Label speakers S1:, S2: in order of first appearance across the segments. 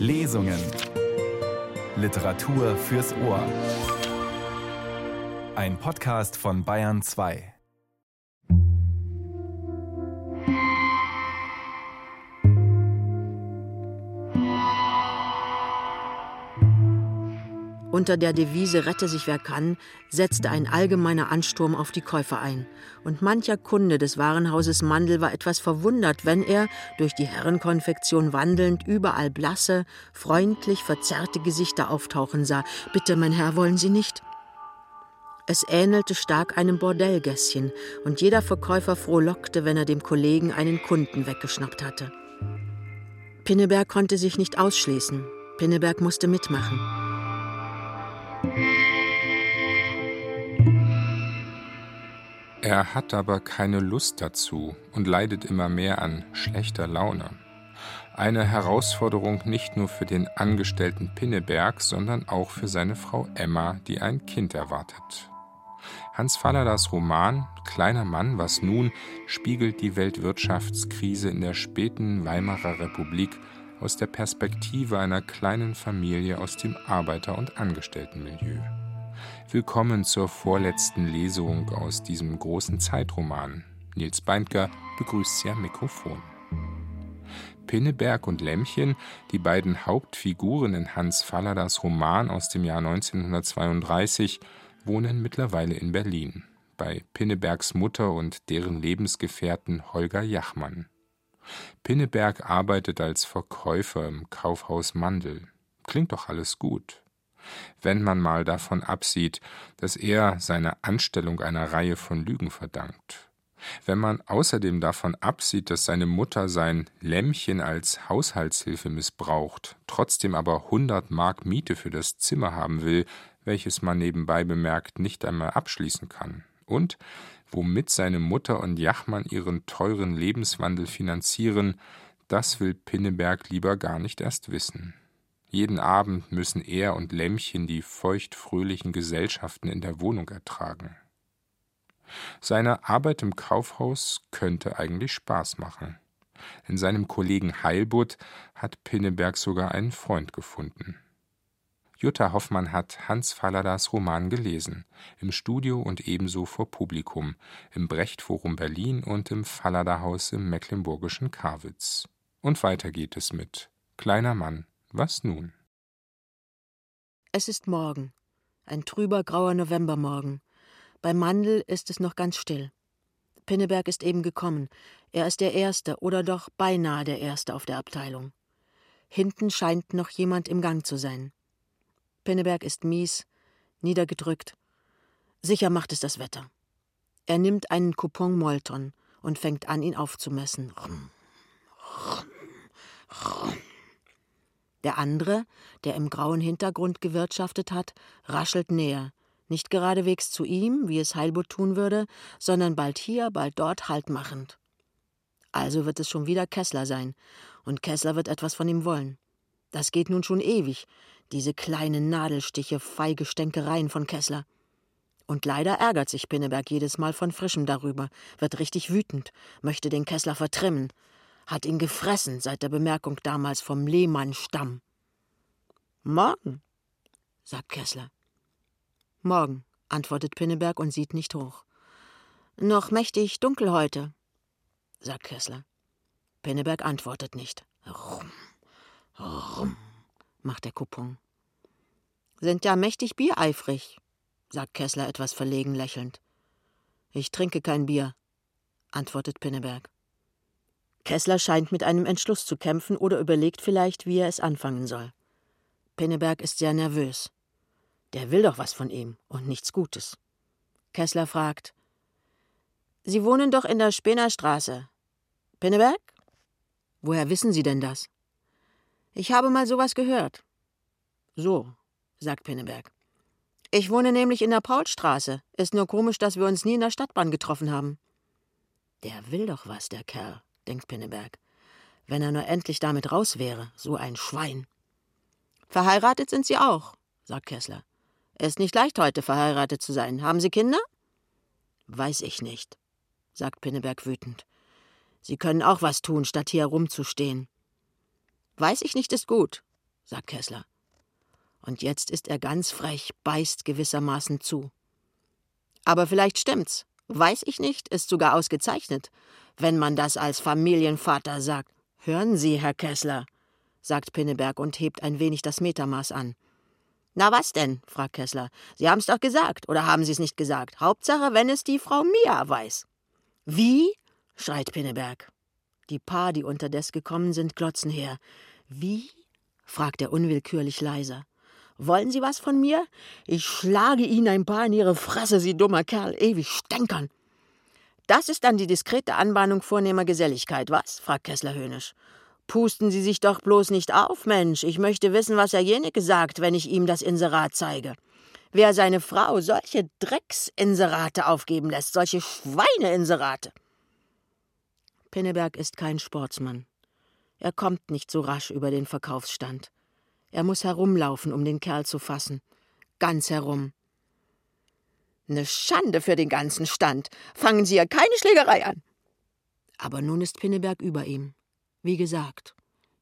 S1: Lesungen. Literatur fürs Ohr. Ein Podcast von Bayern 2.
S2: Unter der Devise Rette sich wer kann, setzte ein allgemeiner Ansturm auf die Käufer ein. Und mancher Kunde des Warenhauses Mandel war etwas verwundert, wenn er, durch die Herrenkonfektion wandelnd, überall blasse, freundlich verzerrte Gesichter auftauchen sah. Bitte, mein Herr, wollen Sie nicht? Es ähnelte stark einem Bordellgässchen, und jeder Verkäufer frohlockte, wenn er dem Kollegen einen Kunden weggeschnappt hatte. Pinneberg konnte sich nicht ausschließen. Pinneberg musste mitmachen.
S3: Er hat aber keine Lust dazu und leidet immer mehr an schlechter Laune. Eine Herausforderung nicht nur für den Angestellten Pinneberg, sondern auch für seine Frau Emma, die ein Kind erwartet. Hans Falladas Roman Kleiner Mann, was nun spiegelt die Weltwirtschaftskrise in der späten Weimarer Republik aus der Perspektive einer kleinen Familie aus dem Arbeiter- und Angestelltenmilieu. Willkommen zur vorletzten Lesung aus diesem großen Zeitroman. Nils Beindker begrüßt Sie am Mikrofon. Pinneberg und Lämmchen, die beiden Hauptfiguren in Hans Falladas Roman aus dem Jahr 1932, wohnen mittlerweile in Berlin, bei Pinnebergs Mutter und deren Lebensgefährten Holger Jachmann. Pinneberg arbeitet als Verkäufer im Kaufhaus Mandel. Klingt doch alles gut. Wenn man mal davon absieht, dass er seine Anstellung einer Reihe von Lügen verdankt. Wenn man außerdem davon absieht, dass seine Mutter sein Lämmchen als Haushaltshilfe missbraucht, trotzdem aber 100 Mark Miete für das Zimmer haben will, welches man nebenbei bemerkt nicht einmal abschließen kann. Und womit seine Mutter und Jachmann ihren teuren Lebenswandel finanzieren, das will Pinneberg lieber gar nicht erst wissen. Jeden Abend müssen er und Lämmchen die feuchtfröhlichen Gesellschaften in der Wohnung ertragen. Seine Arbeit im Kaufhaus könnte eigentlich Spaß machen. In seinem Kollegen Heilbutt hat Pinneberg sogar einen Freund gefunden. Jutta Hoffmann hat Hans Falladas Roman gelesen, im Studio und ebenso vor Publikum, im Brecht-Forum Berlin und im Fallada-Haus im mecklenburgischen Karwitz. Und weiter geht es mit Kleiner Mann, was nun?
S2: Es ist Morgen, ein trüber grauer Novembermorgen. Bei Mandel ist es noch ganz still. Pinneberg ist eben gekommen. Er ist der Erste oder doch beinahe der Erste auf der Abteilung. Hinten scheint noch jemand im Gang zu sein. Pinneberg ist mies, niedergedrückt. Sicher macht es das Wetter. Er nimmt einen Coupon Molton und fängt an, ihn aufzumessen. Der andere, der im grauen Hintergrund gewirtschaftet hat, raschelt näher, nicht geradewegs zu ihm, wie es Heilbutt tun würde, sondern bald hier, bald dort haltmachend. Also wird es schon wieder Kessler sein, und Kessler wird etwas von ihm wollen. Das geht nun schon ewig, diese kleinen Nadelstiche, feige Stänkereien von Kessler. Und leider ärgert sich Pinneberg jedes Mal von frischem darüber, wird richtig wütend, möchte den Kessler vertrimmen, hat ihn gefressen seit der Bemerkung damals vom Lehmann-Stamm. Morgen, sagt Kessler. Morgen, antwortet Pinneberg und sieht nicht hoch. Noch mächtig dunkel heute, sagt Kessler. Pinneberg antwortet nicht. Rum, rum macht der Coupon. Sind ja mächtig biereifrig, sagt Kessler etwas verlegen lächelnd. Ich trinke kein Bier, antwortet Pinneberg. Kessler scheint mit einem Entschluss zu kämpfen oder überlegt vielleicht, wie er es anfangen soll. Pinneberg ist sehr nervös. Der will doch was von ihm und nichts Gutes. Kessler fragt: Sie wohnen doch in der Spenerstraße. Pinneberg? Woher wissen Sie denn das? Ich habe mal sowas gehört. So, sagt Pinneberg. Ich wohne nämlich in der Paulstraße. Ist nur komisch, dass wir uns nie in der Stadtbahn getroffen haben. Der will doch was, der Kerl, denkt Pinneberg. Wenn er nur endlich damit raus wäre, so ein Schwein. Verheiratet sind Sie auch, sagt Kessler. Ist nicht leicht, heute verheiratet zu sein. Haben Sie Kinder? Weiß ich nicht, sagt Pinneberg wütend. Sie können auch was tun, statt hier herumzustehen. Weiß ich nicht, ist gut, sagt Kessler. Und jetzt ist er ganz frech, beißt gewissermaßen zu. Aber vielleicht stimmt's. Weiß ich nicht, ist sogar ausgezeichnet, wenn man das als Familienvater sagt. Hören Sie, Herr Kessler, sagt Pinneberg und hebt ein wenig das Metermaß an. Na was denn? fragt Kessler. Sie haben's doch gesagt, oder haben Sie es nicht gesagt? Hauptsache, wenn es die Frau Mia weiß. Wie? schreit Pinneberg. Die Paar, die unterdes gekommen sind, glotzen her. Wie? fragt er unwillkürlich leiser. Wollen Sie was von mir? Ich schlage Ihnen ein paar in Ihre Fresse, Sie dummer Kerl, ewig stänkern. Das ist dann die diskrete Anbahnung vornehmer Geselligkeit, was? fragt Kessler höhnisch. Pusten Sie sich doch bloß nicht auf, Mensch. Ich möchte wissen, was Herr Jenecke sagt, wenn ich ihm das Inserat zeige. Wer seine Frau solche Drecksinserate aufgeben lässt, solche Schweineinserate. Pinneberg ist kein Sportsmann. Er kommt nicht so rasch über den Verkaufsstand. Er muss herumlaufen, um den Kerl zu fassen. Ganz herum. Ne Schande für den ganzen Stand. Fangen Sie ja keine Schlägerei an. Aber nun ist Pinneberg über ihm. Wie gesagt,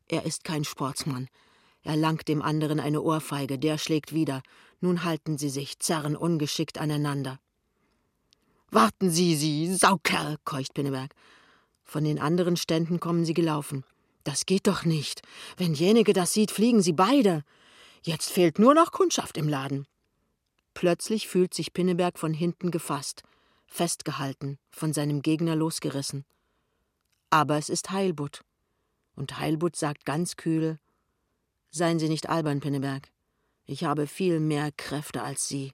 S2: er ist kein Sportsmann. Er langt dem anderen eine Ohrfeige, der schlägt wieder. Nun halten sie sich, zerren ungeschickt aneinander. Warten Sie, Sie Saukerl, keucht Pinneberg. Von den anderen Ständen kommen sie gelaufen. Das geht doch nicht. Wenn jenige das sieht, fliegen sie beide. Jetzt fehlt nur noch Kundschaft im Laden. Plötzlich fühlt sich Pinneberg von hinten gefasst, festgehalten, von seinem Gegner losgerissen. Aber es ist Heilbutt. Und Heilbutt sagt ganz kühl: Seien Sie nicht albern, Pinneberg. Ich habe viel mehr Kräfte als Sie,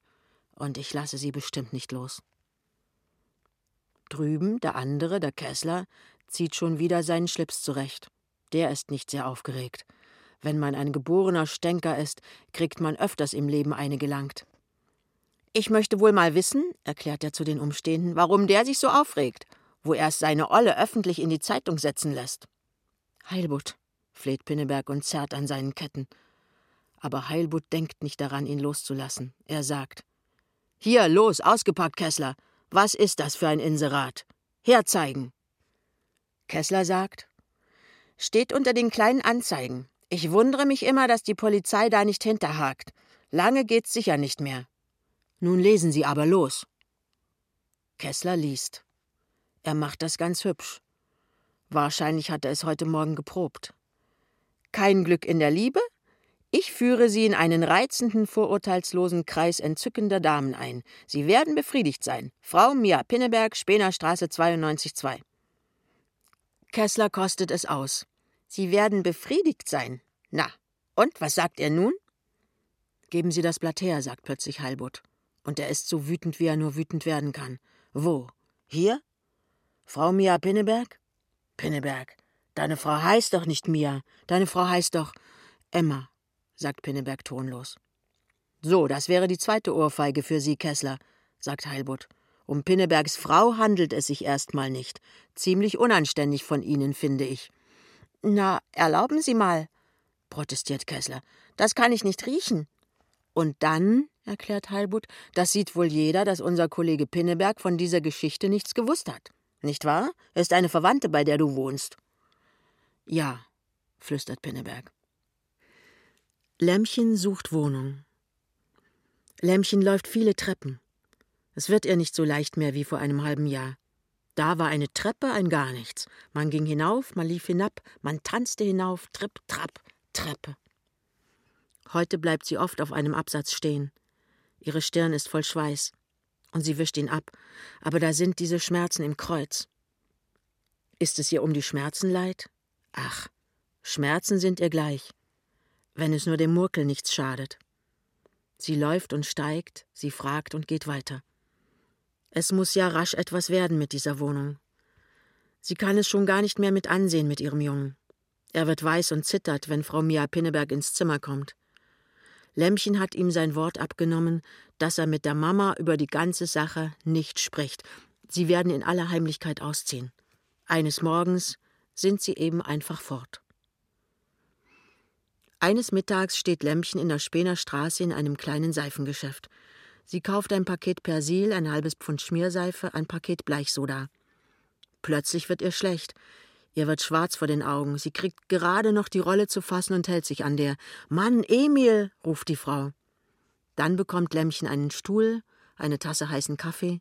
S2: und ich lasse Sie bestimmt nicht los. Drüben, der andere, der Kessler, zieht schon wieder seinen Schlips zurecht. Der ist nicht sehr aufgeregt. Wenn man ein geborener Stänker ist, kriegt man öfters im Leben eine gelangt. Ich möchte wohl mal wissen, erklärt er zu den Umstehenden, warum der sich so aufregt, wo er es seine Olle öffentlich in die Zeitung setzen lässt. Heilbutt, fleht Pinneberg und zerrt an seinen Ketten. Aber Heilbutt denkt nicht daran, ihn loszulassen. Er sagt: Hier, los, ausgepackt, Kessler. Was ist das für ein Inserat? Herzeigen. Kessler sagt: Steht unter den kleinen Anzeigen. Ich wundere mich immer, dass die Polizei da nicht hinterhakt. Lange geht's sicher nicht mehr. Nun lesen Sie aber los. Kessler liest. Er macht das ganz hübsch. Wahrscheinlich hat er es heute Morgen geprobt. Kein Glück in der Liebe? Ich führe Sie in einen reizenden, vorurteilslosen Kreis entzückender Damen ein. Sie werden befriedigt sein. Frau Mia Pinneberg, Spenerstraße 92-2. Kessler kostet es aus. Sie werden befriedigt sein. Na, und was sagt er nun? Geben Sie das Blatt her, sagt plötzlich Heilbutt. Und er ist so wütend, wie er nur wütend werden kann. Wo? Hier? Frau Mia Pinneberg? Pinneberg, deine Frau heißt doch nicht Mia. Deine Frau heißt doch Emma, sagt Pinneberg tonlos. So, das wäre die zweite Ohrfeige für Sie, Kessler, sagt Heilbutt. Um Pinnebergs Frau handelt es sich erstmal nicht. Ziemlich unanständig von Ihnen, finde ich. Na, erlauben Sie mal, protestiert Kessler. Das kann ich nicht riechen. Und dann, erklärt Heilbutt, das sieht wohl jeder, dass unser Kollege Pinneberg von dieser Geschichte nichts gewusst hat. Nicht wahr? Er ist eine Verwandte, bei der du wohnst. Ja, flüstert Pinneberg. Lämmchen sucht Wohnung. Lämmchen läuft viele Treppen. Es wird ihr nicht so leicht mehr wie vor einem halben Jahr. Da war eine Treppe ein gar nichts. Man ging hinauf, man lief hinab, man tanzte hinauf, tripp, trapp, Treppe. Heute bleibt sie oft auf einem Absatz stehen. Ihre Stirn ist voll Schweiß. Und sie wischt ihn ab, aber da sind diese Schmerzen im Kreuz. Ist es ihr um die Schmerzen leid? Ach, Schmerzen sind ihr gleich, wenn es nur dem Murkel nichts schadet. Sie läuft und steigt, sie fragt und geht weiter. Es muss ja rasch etwas werden mit dieser Wohnung. Sie kann es schon gar nicht mehr mit ansehen mit ihrem Jungen. Er wird weiß und zittert, wenn Frau Mia Pinneberg ins Zimmer kommt. Lämmchen hat ihm sein Wort abgenommen, dass er mit der Mama über die ganze Sache nicht spricht. Sie werden in aller Heimlichkeit ausziehen. Eines Morgens sind sie eben einfach fort. Eines Mittags steht Lämmchen in der Spener Straße in einem kleinen Seifengeschäft. Sie kauft ein Paket Persil, ein halbes Pfund Schmierseife, ein Paket Bleichsoda. Plötzlich wird ihr schlecht. Ihr wird schwarz vor den Augen. Sie kriegt gerade noch die Rolle zu fassen und hält sich an der. Mann, Emil, ruft die Frau. Dann bekommt Lämmchen einen Stuhl, eine Tasse heißen Kaffee.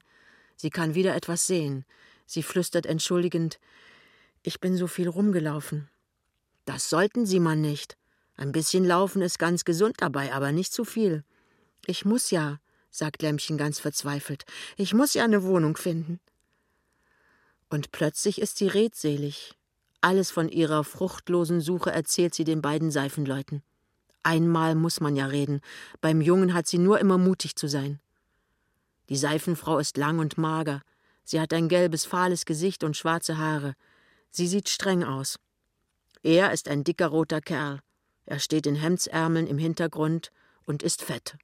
S2: Sie kann wieder etwas sehen. Sie flüstert entschuldigend: Ich bin so viel rumgelaufen. Das sollten Sie man nicht. Ein bisschen laufen ist ganz gesund dabei, aber nicht zu viel. Ich muss ja, sagt Lämmchen ganz verzweifelt. Ich muss ja eine Wohnung finden. Und plötzlich ist sie redselig. Alles von ihrer fruchtlosen Suche erzählt sie den beiden Seifenleuten. Einmal muss man ja reden. Beim Jungen hat sie nur immer mutig zu sein. Die Seifenfrau ist lang und mager. Sie hat ein gelbes, fahles Gesicht und schwarze Haare. Sie sieht streng aus. Er ist ein dicker roter Kerl. Er steht in Hemdsärmeln im Hintergrund und ist fett.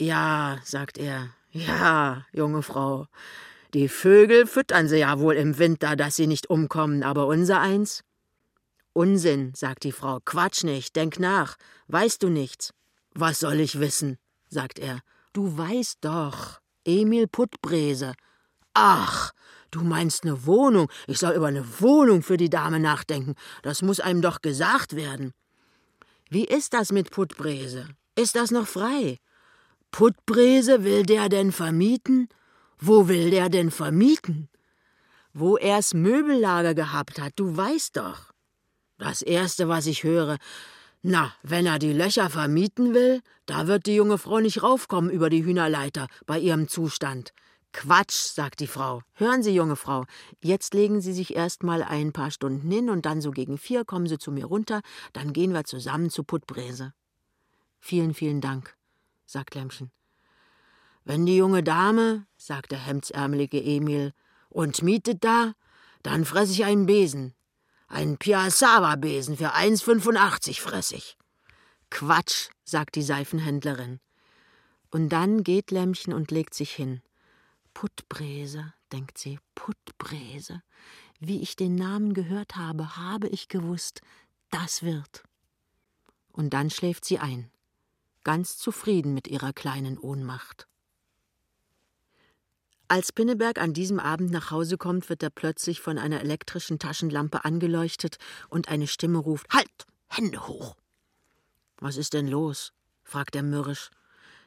S2: Ja, sagt er, ja, junge Frau, die Vögel füttern sie ja wohl im Winter, dass sie nicht umkommen, aber unser eins? Unsinn, sagt die Frau, Quatsch nicht, denk nach, weißt du nichts? Was soll ich wissen? sagt er. Du weißt doch, Emil Puttbrese. Ach, du meinst eine Wohnung. Ich soll über eine Wohnung für die Dame nachdenken. Das muss einem doch gesagt werden. Wie ist das mit Puttbrese? Ist das noch frei? Puttbrese will der denn vermieten? Wo will der denn vermieten? Wo er's Möbellager gehabt hat, du weißt doch. Das Erste, was ich höre, na, wenn er die Löcher vermieten will, da wird die junge Frau nicht raufkommen über die Hühnerleiter bei ihrem Zustand. Quatsch, sagt die Frau. Hören Sie, junge Frau, jetzt legen Sie sich erst mal ein paar Stunden hin und dann so gegen vier kommen Sie zu mir runter, dann gehen wir zusammen zu Puttbräse. Vielen, vielen Dank, sagt Lämmchen. Wenn die junge Dame, sagt der hemdsärmelige Emil, und mietet da, dann fress ich einen Besen. Einen Piazzava-Besen für 1,85 fress ich. Quatsch, sagt die Seifenhändlerin. Und dann geht Lämmchen und legt sich hin. Puttbräse, denkt sie, Puttbräse. Wie ich den Namen gehört habe, habe ich gewusst, das wird. Und dann schläft sie ein, ganz zufrieden mit ihrer kleinen Ohnmacht. Als Pinneberg an diesem Abend nach Hause kommt, wird er plötzlich von einer elektrischen Taschenlampe angeleuchtet und eine Stimme ruft: Halt! Hände hoch! Was ist denn los? fragt er mürrisch,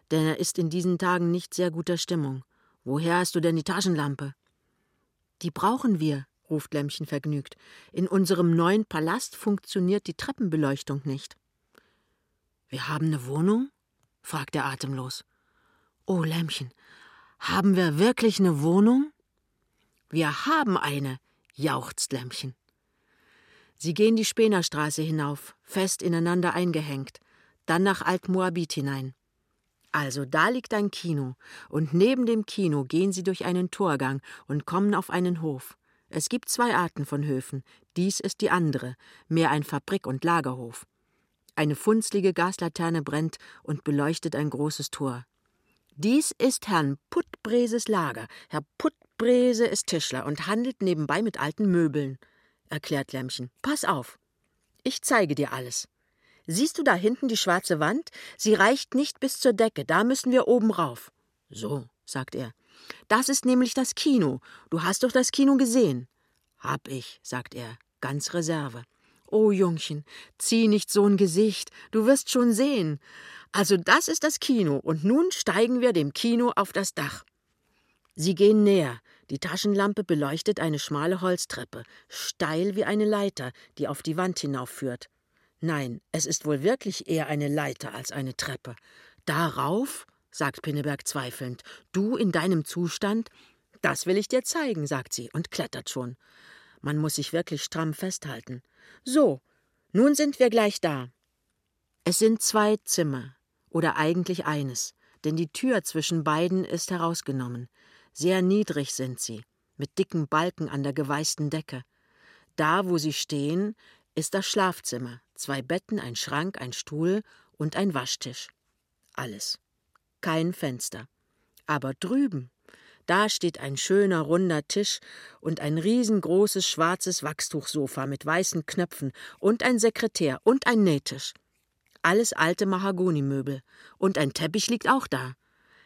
S2: denn er ist in diesen Tagen nicht sehr guter Stimmung. Woher hast du denn die Taschenlampe? Die brauchen wir, ruft Lämmchen vergnügt. In unserem neuen Palast funktioniert die Treppenbeleuchtung nicht. Wir haben eine Wohnung? fragt er atemlos. Oh, Lämmchen, haben wir wirklich eine Wohnung? Wir haben eine, jauchzt Lämmchen. Sie gehen die Spenerstraße hinauf, fest ineinander eingehängt, dann nach Altmoabit hinein. Also da liegt ein Kino, und neben dem Kino gehen sie durch einen Torgang und kommen auf einen Hof. Es gibt zwei Arten von Höfen, dies ist die andere, mehr ein Fabrik- und Lagerhof. Eine funzlige Gaslaterne brennt und beleuchtet ein großes Tor. Dies ist Herrn Puttbreses Lager. Herr Puttbrese ist Tischler und handelt nebenbei mit alten Möbeln, erklärt Lämmchen. Pass auf. Ich zeige dir alles. Siehst du da hinten die schwarze Wand? Sie reicht nicht bis zur Decke, da müssen wir oben rauf. So, sagt er. Das ist nämlich das Kino. Du hast doch das Kino gesehen. Hab ich, sagt er, ganz Reserve. Oh, Jungchen, zieh nicht so'n Gesicht, du wirst schon sehen. Also das ist das Kino, und nun steigen wir dem Kino auf das Dach. Sie gehen näher. Die Taschenlampe beleuchtet eine schmale Holztreppe, steil wie eine Leiter, die auf die Wand hinaufführt. Nein, es ist wohl wirklich eher eine Leiter als eine Treppe. Darauf, sagt Pinneberg zweifelnd, du in deinem Zustand? Das will ich dir zeigen, sagt sie und klettert schon. Man muss sich wirklich stramm festhalten. So, nun sind wir gleich da. Es sind zwei Zimmer, oder eigentlich eines, denn die Tür zwischen beiden ist herausgenommen. Sehr niedrig sind sie, mit dicken Balken an der geweißten Decke. Da, wo sie stehen, ist das Schlafzimmer, zwei Betten, ein Schrank, ein Stuhl und ein Waschtisch. Alles. Kein Fenster. Aber drüben, da steht ein schöner runder Tisch und ein riesengroßes schwarzes Wachstuchsofa mit weißen Knöpfen und ein Sekretär und ein Nähtisch. Alles alte Mahagonimöbel. Und ein Teppich liegt auch da.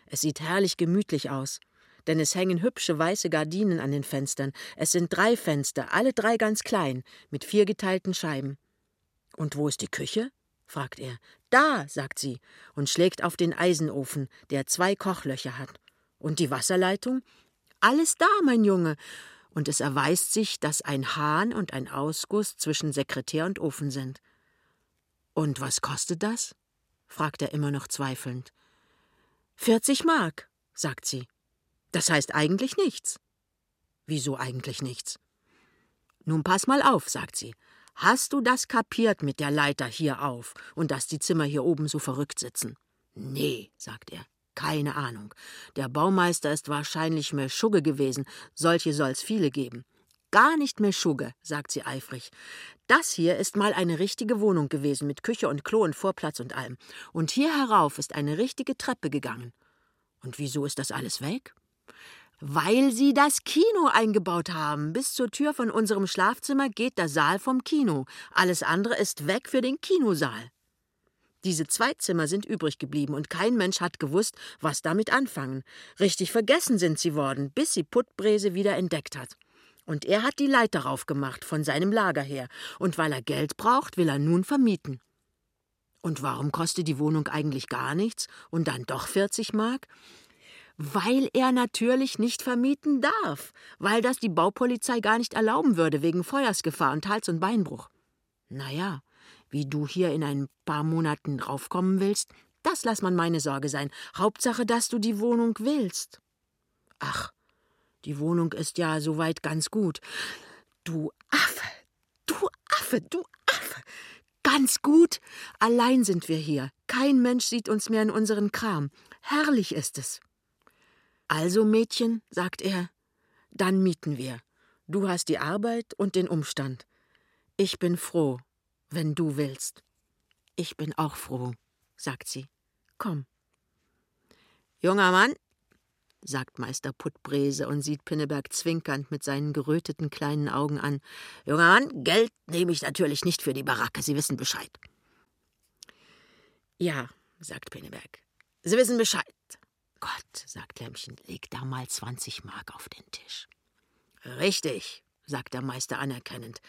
S2: Es sieht herrlich gemütlich aus. denn es hängen hübsche weiße Gardinen an den Fenstern. Es sind drei Fenster, alle drei ganz klein, mit vier geteilten Scheiben. Und wo ist die Küche? fragt er. Da, sagt sie und schlägt auf den Eisenofen, der zwei Kochlöcher hat. Und die Wasserleitung? Alles da, mein Junge. Und es erweist sich, dass ein Hahn und ein Ausguss zwischen Sekretär und Ofen sind. Und was kostet das? fragt er immer noch zweifelnd. Vierzig Mark, sagt sie. Das heißt eigentlich nichts. Wieso eigentlich nichts? Nun pass mal auf, sagt sie. Hast du das kapiert mit der Leiter hier auf und dass die Zimmer hier oben so verrückt sitzen? Nee, sagt er. Keine Ahnung. Der Baumeister ist wahrscheinlich mehr Schugge gewesen. Solche soll's viele geben. Gar nicht mehr Schugge, sagt sie eifrig. Das hier ist mal eine richtige Wohnung gewesen mit Küche und Klo und Vorplatz und allem. Und hier herauf ist eine richtige Treppe gegangen. Und wieso ist das alles weg? Weil sie das Kino eingebaut haben. Bis zur Tür von unserem Schlafzimmer geht der Saal vom Kino. Alles andere ist weg für den Kinosaal. Diese zwei Zimmer sind übrig geblieben und kein Mensch hat gewusst, was damit anfangen. Richtig vergessen sind sie worden, bis sie Puttbrese wieder entdeckt hat. Und er hat die Leiter raufgemacht von seinem Lager her. Und weil er Geld braucht, will er nun vermieten. Und warum kostet die Wohnung eigentlich gar nichts und dann doch 40 Mark? Weil er natürlich nicht vermieten darf, weil das die Baupolizei gar nicht erlauben würde wegen Feuersgefahr und Hals- und Beinbruch. Na ja, wie du hier in ein paar Monaten raufkommen willst, das lass man meine Sorge sein. Hauptsache, dass du die Wohnung willst. Ach, die Wohnung ist ja soweit ganz gut. Du Affe, du Affe, du Affe. Ganz gut. Allein sind wir hier. Kein Mensch sieht uns mehr in unseren Kram. Herrlich ist es. Also, Mädchen, sagt er, dann mieten wir. Du hast die Arbeit und den Umstand. Ich bin froh, wenn du willst. Ich bin auch froh, sagt sie. Komm. Junger Mann, sagt Meister Puttbrese und sieht Pinneberg zwinkernd mit seinen geröteten kleinen Augen an. Junger Mann, Geld nehme ich natürlich nicht für die Baracke, Sie wissen Bescheid. Ja, sagt Pinneberg. Sie wissen Bescheid. Gott, sagt Lämmchen, leg da mal 20 Mark auf den Tisch. Richtig, sagt der Meister anerkennend.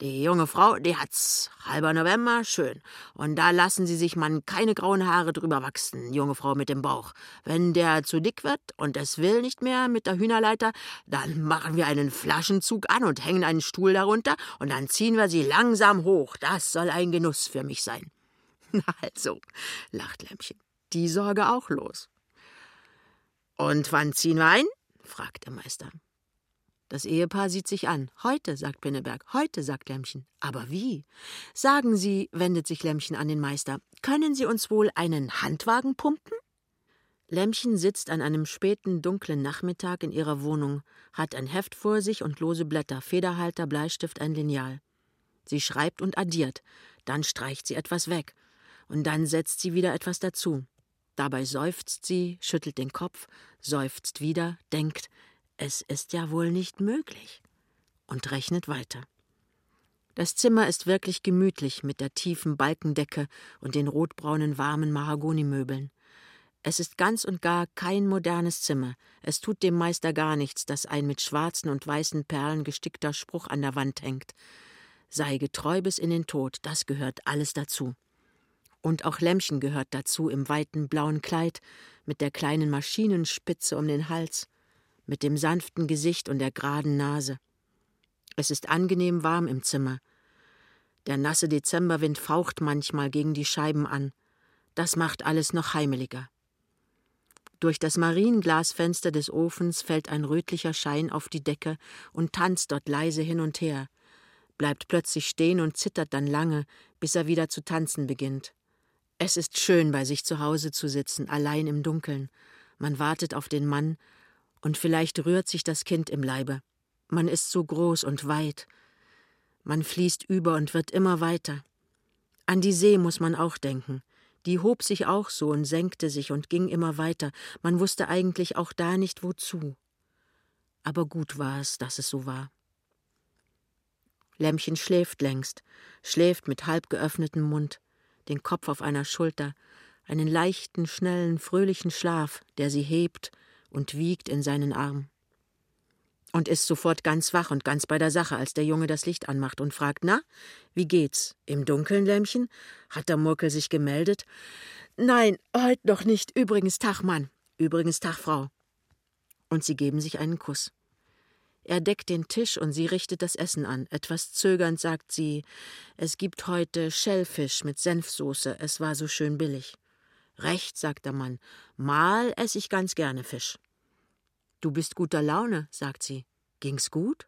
S2: Die junge Frau, die hat's. Halber November, schön. Und da lassen Sie sich man keine grauen Haare drüber wachsen, junge Frau mit dem Bauch. Wenn der zu dick wird und es will nicht mehr mit der Hühnerleiter, dann machen wir einen Flaschenzug an und hängen einen Stuhl darunter und dann ziehen wir sie langsam hoch. Das soll ein Genuss für mich sein. Also, lacht Lämmchen. Die Sorge auch los. Und wann ziehen wir ein? fragt der Meister. Das Ehepaar sieht sich an. Heute, sagt Pinneberg. Heute, sagt Lämmchen. Aber wie? Sagen Sie, wendet sich Lämmchen an den Meister, können Sie uns wohl einen Handwagen pumpen? Lämmchen sitzt an einem späten, dunklen Nachmittag in ihrer Wohnung, hat ein Heft vor sich und lose Blätter, Federhalter, Bleistift, ein Lineal. Sie schreibt und addiert, dann streicht sie etwas weg, und dann setzt sie wieder etwas dazu. Dabei seufzt sie, schüttelt den Kopf, seufzt wieder, denkt, es ist ja wohl nicht möglich, und rechnet weiter. Das Zimmer ist wirklich gemütlich mit der tiefen Balkendecke und den rotbraunen warmen Mahagonimöbeln. Es ist ganz und gar kein modernes Zimmer. Es tut dem Meister gar nichts, dass ein mit schwarzen und weißen Perlen gestickter Spruch an der Wand hängt. Sei getreu bis in den Tod, das gehört alles dazu. Und auch Lämmchen gehört dazu im weiten blauen Kleid, mit der kleinen Maschinenspitze um den Hals mit dem sanften Gesicht und der geraden Nase. Es ist angenehm warm im Zimmer. Der nasse Dezemberwind faucht manchmal gegen die Scheiben an. Das macht alles noch heimeliger. Durch das Marienglasfenster des Ofens fällt ein rötlicher Schein auf die Decke und tanzt dort leise hin und her, bleibt plötzlich stehen und zittert dann lange, bis er wieder zu tanzen beginnt. Es ist schön, bei sich zu Hause zu sitzen, allein im Dunkeln. Man wartet auf den Mann, und vielleicht rührt sich das Kind im Leibe. Man ist so groß und weit. Man fließt über und wird immer weiter. An die See muss man auch denken. Die hob sich auch so und senkte sich und ging immer weiter. Man wusste eigentlich auch da nicht wozu. Aber gut war es, dass es so war. Lämmchen schläft längst, schläft mit halb geöffnetem Mund, den Kopf auf einer Schulter, einen leichten, schnellen, fröhlichen Schlaf, der sie hebt und wiegt in seinen Arm. Und ist sofort ganz wach und ganz bei der Sache, als der Junge das Licht anmacht und fragt: Na, wie geht's? Im Dunkeln, Lämmchen? Hat der Murkel sich gemeldet? Nein, heut noch nicht. Übrigens Tag, Mann. Übrigens Tag, Frau. Und sie geben sich einen Kuss. Er deckt den Tisch und sie richtet das Essen an. Etwas zögernd sagt sie: Es gibt heute Schellfisch mit Senfsoße. Es war so schön billig. Recht, sagt der Mann. Mal esse ich ganz gerne Fisch. Du bist guter Laune, sagt sie. Ging's gut?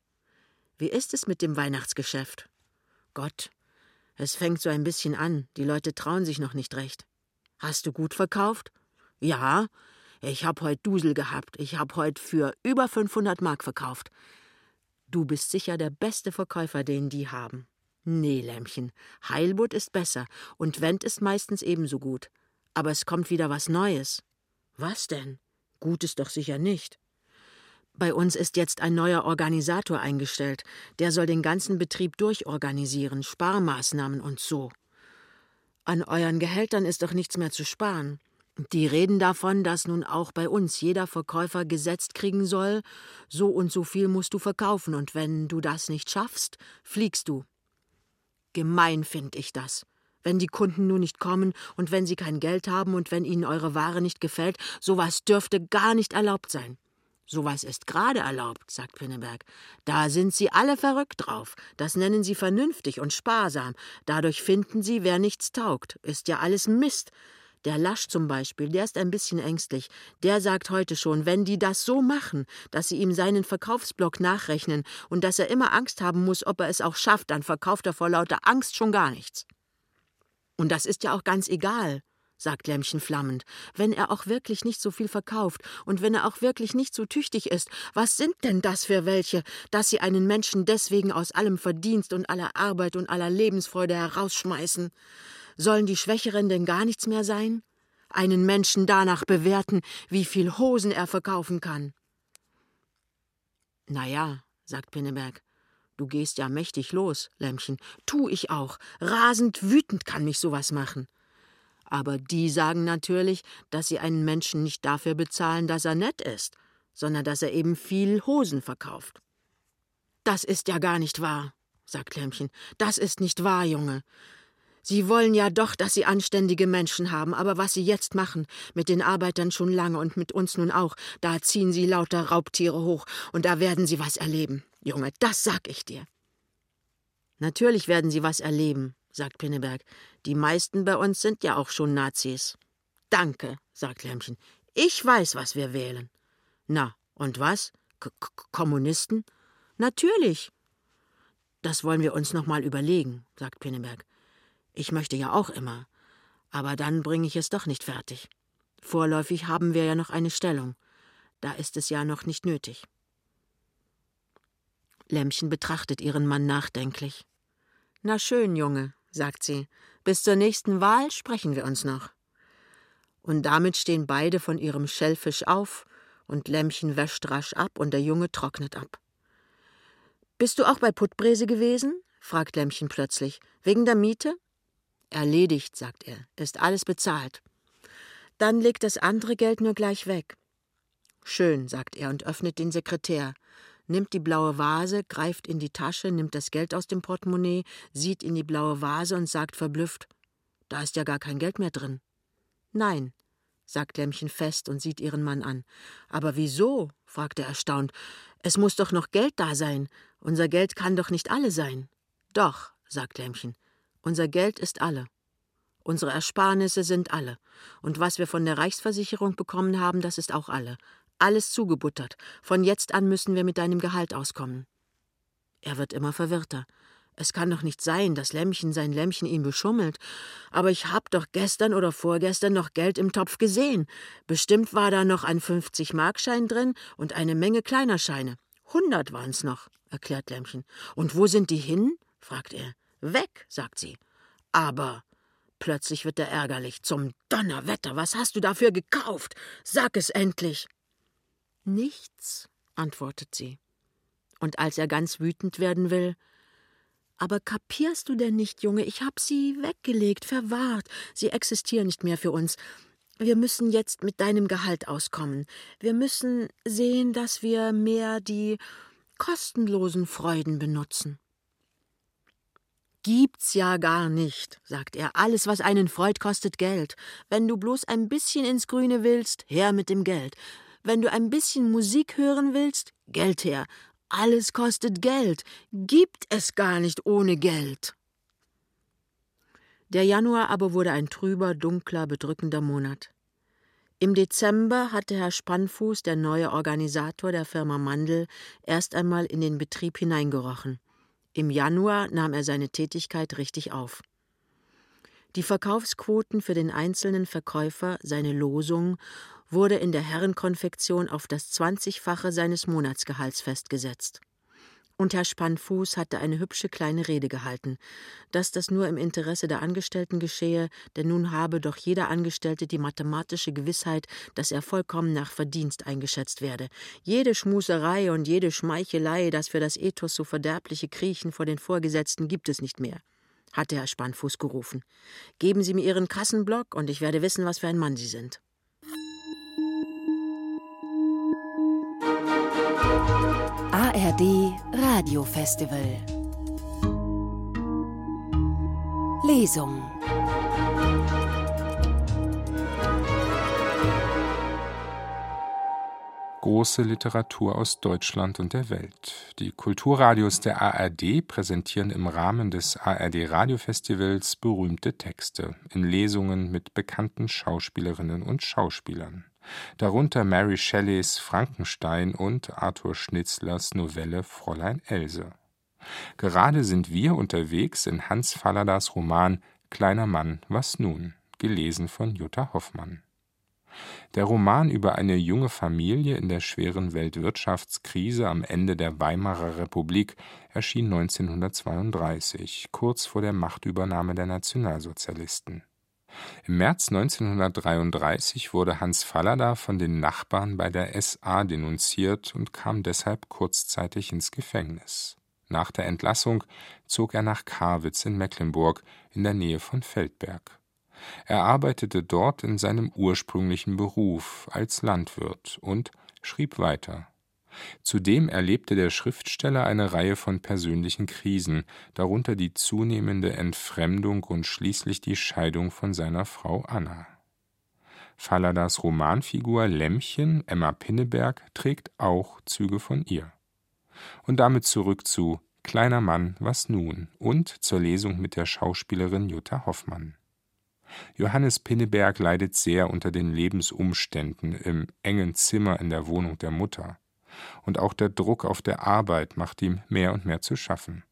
S2: Wie ist es mit dem Weihnachtsgeschäft? Gott, es fängt so ein bisschen an. Die Leute trauen sich noch nicht recht. Hast du gut verkauft? Ja, ich hab heut Dusel gehabt. Ich hab heut für über 500 Mark verkauft. Du bist sicher der beste Verkäufer, den die haben. Nee, Lämmchen, Heilbutt ist besser und Wendt ist meistens ebenso gut. Aber es kommt wieder was Neues. Was denn? Gut ist doch sicher nicht. Bei uns ist jetzt ein neuer Organisator eingestellt. Der soll den ganzen Betrieb durchorganisieren, Sparmaßnahmen und so. An euren Gehältern ist doch nichts mehr zu sparen. Die reden davon, dass nun auch bei uns jeder Verkäufer gesetzt kriegen soll, so und so viel musst du verkaufen, und wenn du das nicht schaffst, fliegst du. Gemein finde ich das. Wenn die Kunden nur nicht kommen und wenn sie kein Geld haben und wenn ihnen eure Ware nicht gefällt, sowas dürfte gar nicht erlaubt sein. Sowas ist gerade erlaubt, sagt Pinneberg. Da sind sie alle verrückt drauf. Das nennen sie vernünftig und sparsam. Dadurch finden sie, wer nichts taugt. Ist ja alles Mist. Der Lasch zum Beispiel, der ist ein bisschen ängstlich. Der sagt heute schon, wenn die das so machen, dass sie ihm seinen Verkaufsblock nachrechnen und dass er immer Angst haben muss, ob er es auch schafft, dann verkauft er vor lauter Angst schon gar nichts. Und das ist ja auch ganz egal, sagt Lämmchen flammend, wenn er auch wirklich nicht so viel verkauft und wenn er auch wirklich nicht so tüchtig ist, was sind denn das für welche, dass sie einen Menschen deswegen aus allem Verdienst und aller Arbeit und aller Lebensfreude herausschmeißen? Sollen die Schwächeren denn gar nichts mehr sein? Einen Menschen danach bewerten, wie viel Hosen er verkaufen kann. Na ja, sagt Pinneberg, du gehst ja mächtig los, Lämmchen. Tu ich auch. Rasend wütend kann mich sowas machen. Aber die sagen natürlich, dass sie einen Menschen nicht dafür bezahlen, dass er nett ist, sondern dass er eben viel Hosen verkauft. Das ist ja gar nicht wahr, sagt Lämmchen. Das ist nicht wahr, Junge. Sie wollen ja doch, dass Sie anständige Menschen haben, aber was Sie jetzt machen, mit den Arbeitern schon lange und mit uns nun auch, da ziehen Sie lauter Raubtiere hoch und da werden Sie was erleben. Junge, das sag ich dir. Natürlich werden Sie was erleben, sagt Pinneberg. Die meisten bei uns sind ja auch schon Nazis. Danke, sagt Lämmchen. Ich weiß, was wir wählen. Na, und was? K Kommunisten? Natürlich. Das wollen wir uns noch mal überlegen, sagt Pinneberg. Ich möchte ja auch immer. Aber dann bringe ich es doch nicht fertig. Vorläufig haben wir ja noch eine Stellung. Da ist es ja noch nicht nötig. Lämmchen betrachtet ihren Mann nachdenklich. Na schön, Junge, sagt sie. Bis zur nächsten Wahl sprechen wir uns noch. Und damit stehen beide von ihrem Schellfisch auf, und Lämmchen wäscht rasch ab und der Junge trocknet ab. Bist du auch bei Puttbrese gewesen? fragt Lämmchen plötzlich. Wegen der Miete? Erledigt, sagt er, ist alles bezahlt. Dann legt das andere Geld nur gleich weg. Schön, sagt er und öffnet den Sekretär, nimmt die blaue Vase, greift in die Tasche, nimmt das Geld aus dem Portemonnaie, sieht in die blaue Vase und sagt verblüfft: Da ist ja gar kein Geld mehr drin. Nein, sagt Lämmchen fest und sieht ihren Mann an. Aber wieso? fragt er erstaunt. Es muss doch noch Geld da sein. Unser Geld kann doch nicht alle sein. Doch, sagt Lämmchen. Unser Geld ist alle. Unsere Ersparnisse sind alle. Und was wir von der Reichsversicherung bekommen haben, das ist auch alle. Alles zugebuttert. Von jetzt an müssen wir mit deinem Gehalt auskommen. Er wird immer verwirrter. Es kann doch nicht sein, dass Lämmchen sein Lämmchen ihm beschummelt. Aber ich hab doch gestern oder vorgestern noch Geld im Topf gesehen. Bestimmt war da noch ein 50-Markschein drin und eine Menge kleiner Scheine. Hundert waren's noch, erklärt Lämmchen. Und wo sind die hin? fragt er. Weg, sagt sie. Aber plötzlich wird er ärgerlich. Zum Donnerwetter, was hast du dafür gekauft? Sag es endlich. Nichts, antwortet sie. Und als er ganz wütend werden will, aber kapierst du denn nicht, Junge? Ich hab sie weggelegt, verwahrt. Sie existieren nicht mehr für uns. wir müssen jetzt mit deinem Gehalt auskommen. Wir müssen sehen, dass wir mehr die kostenlosen Freuden benutzen. Gibt's ja gar nicht, sagt er. Alles, was einen freut, kostet Geld. Wenn du bloß ein bisschen ins Grüne willst, her mit dem Geld. Wenn du ein bisschen Musik hören willst, Geld her. Alles kostet Geld. Gibt es gar nicht ohne Geld. Der Januar aber wurde ein trüber, dunkler, bedrückender Monat. Im Dezember hatte Herr Spannfuß, der neue Organisator der Firma Mandel, erst einmal in den Betrieb hineingerochen. Im Januar nahm er seine Tätigkeit richtig auf. Die Verkaufsquoten für den einzelnen Verkäufer, seine Losung, wurde in der Herrenkonfektion auf das Zwanzigfache seines Monatsgehalts festgesetzt. Und Herr Spannfuß hatte eine hübsche kleine Rede gehalten, dass das nur im Interesse der Angestellten geschehe, denn nun habe doch jeder Angestellte die mathematische Gewissheit, dass er vollkommen nach Verdienst eingeschätzt werde. Jede Schmuserei und jede Schmeichelei, das für das Ethos so verderbliche Kriechen vor den Vorgesetzten gibt es nicht mehr, hatte Herr Spannfuß gerufen. Geben Sie mir Ihren Kassenblock und ich werde wissen, was für ein Mann Sie sind.
S4: ARD Radiofestival. Lesung.
S3: Große Literatur aus Deutschland und der Welt. Die Kulturradios der ARD präsentieren im Rahmen des ARD Radiofestivals berühmte Texte in Lesungen mit bekannten Schauspielerinnen und Schauspielern darunter Mary Shelleys Frankenstein und Arthur Schnitzlers Novelle Fräulein Else. Gerade sind wir unterwegs in Hans Falladas Roman Kleiner Mann, was nun, gelesen von Jutta Hoffmann. Der Roman über eine junge Familie in der schweren Weltwirtschaftskrise am Ende der Weimarer Republik erschien 1932, kurz vor der Machtübernahme der Nationalsozialisten. Im März 1933 wurde Hans Fallada von den Nachbarn bei der SA denunziert und kam deshalb kurzzeitig ins Gefängnis. Nach der Entlassung zog er nach Karwitz in Mecklenburg in der Nähe von Feldberg. Er arbeitete dort in seinem ursprünglichen Beruf als Landwirt und schrieb weiter Zudem erlebte der Schriftsteller eine Reihe von persönlichen Krisen, darunter die zunehmende Entfremdung und schließlich die Scheidung von seiner Frau Anna. Falladas Romanfigur Lämmchen, Emma Pinneberg, trägt auch Züge von ihr. Und damit zurück zu Kleiner Mann, was nun? und zur Lesung mit der Schauspielerin Jutta Hoffmann. Johannes Pinneberg leidet sehr unter den Lebensumständen im engen Zimmer in der Wohnung der Mutter und auch der Druck auf der Arbeit macht ihm mehr und mehr zu schaffen.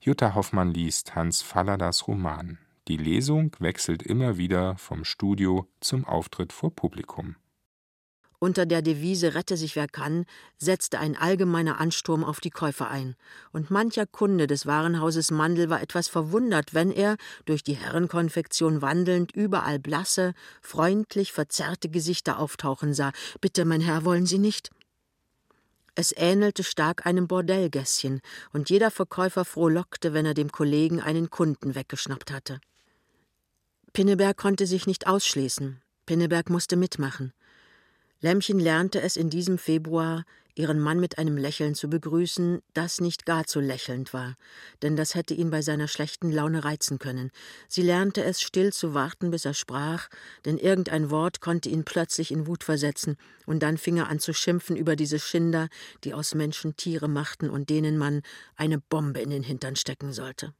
S3: Jutta Hoffmann liest Hans Falladas Roman. Die Lesung wechselt immer wieder vom Studio zum Auftritt vor Publikum.
S2: Unter der Devise Rette sich wer kann, setzte ein allgemeiner Ansturm auf die Käufer ein, und mancher Kunde des Warenhauses Mandel war etwas verwundert, wenn er, durch die Herrenkonfektion wandelnd, überall blasse, freundlich verzerrte Gesichter auftauchen sah. Bitte, mein Herr, wollen Sie nicht? Es ähnelte stark einem Bordellgässchen, und jeder Verkäufer frohlockte, wenn er dem Kollegen einen Kunden weggeschnappt hatte. Pinneberg konnte sich nicht ausschließen. Pinneberg musste mitmachen. Lämmchen lernte es in diesem Februar, ihren Mann mit einem Lächeln zu begrüßen, das nicht gar zu lächelnd war, denn das hätte ihn bei seiner schlechten Laune reizen können. Sie lernte es, still zu warten, bis er sprach, denn irgendein Wort konnte ihn plötzlich in Wut versetzen, und dann fing er an zu schimpfen über diese Schinder, die aus Menschen Tiere machten und denen man eine Bombe in den Hintern stecken sollte.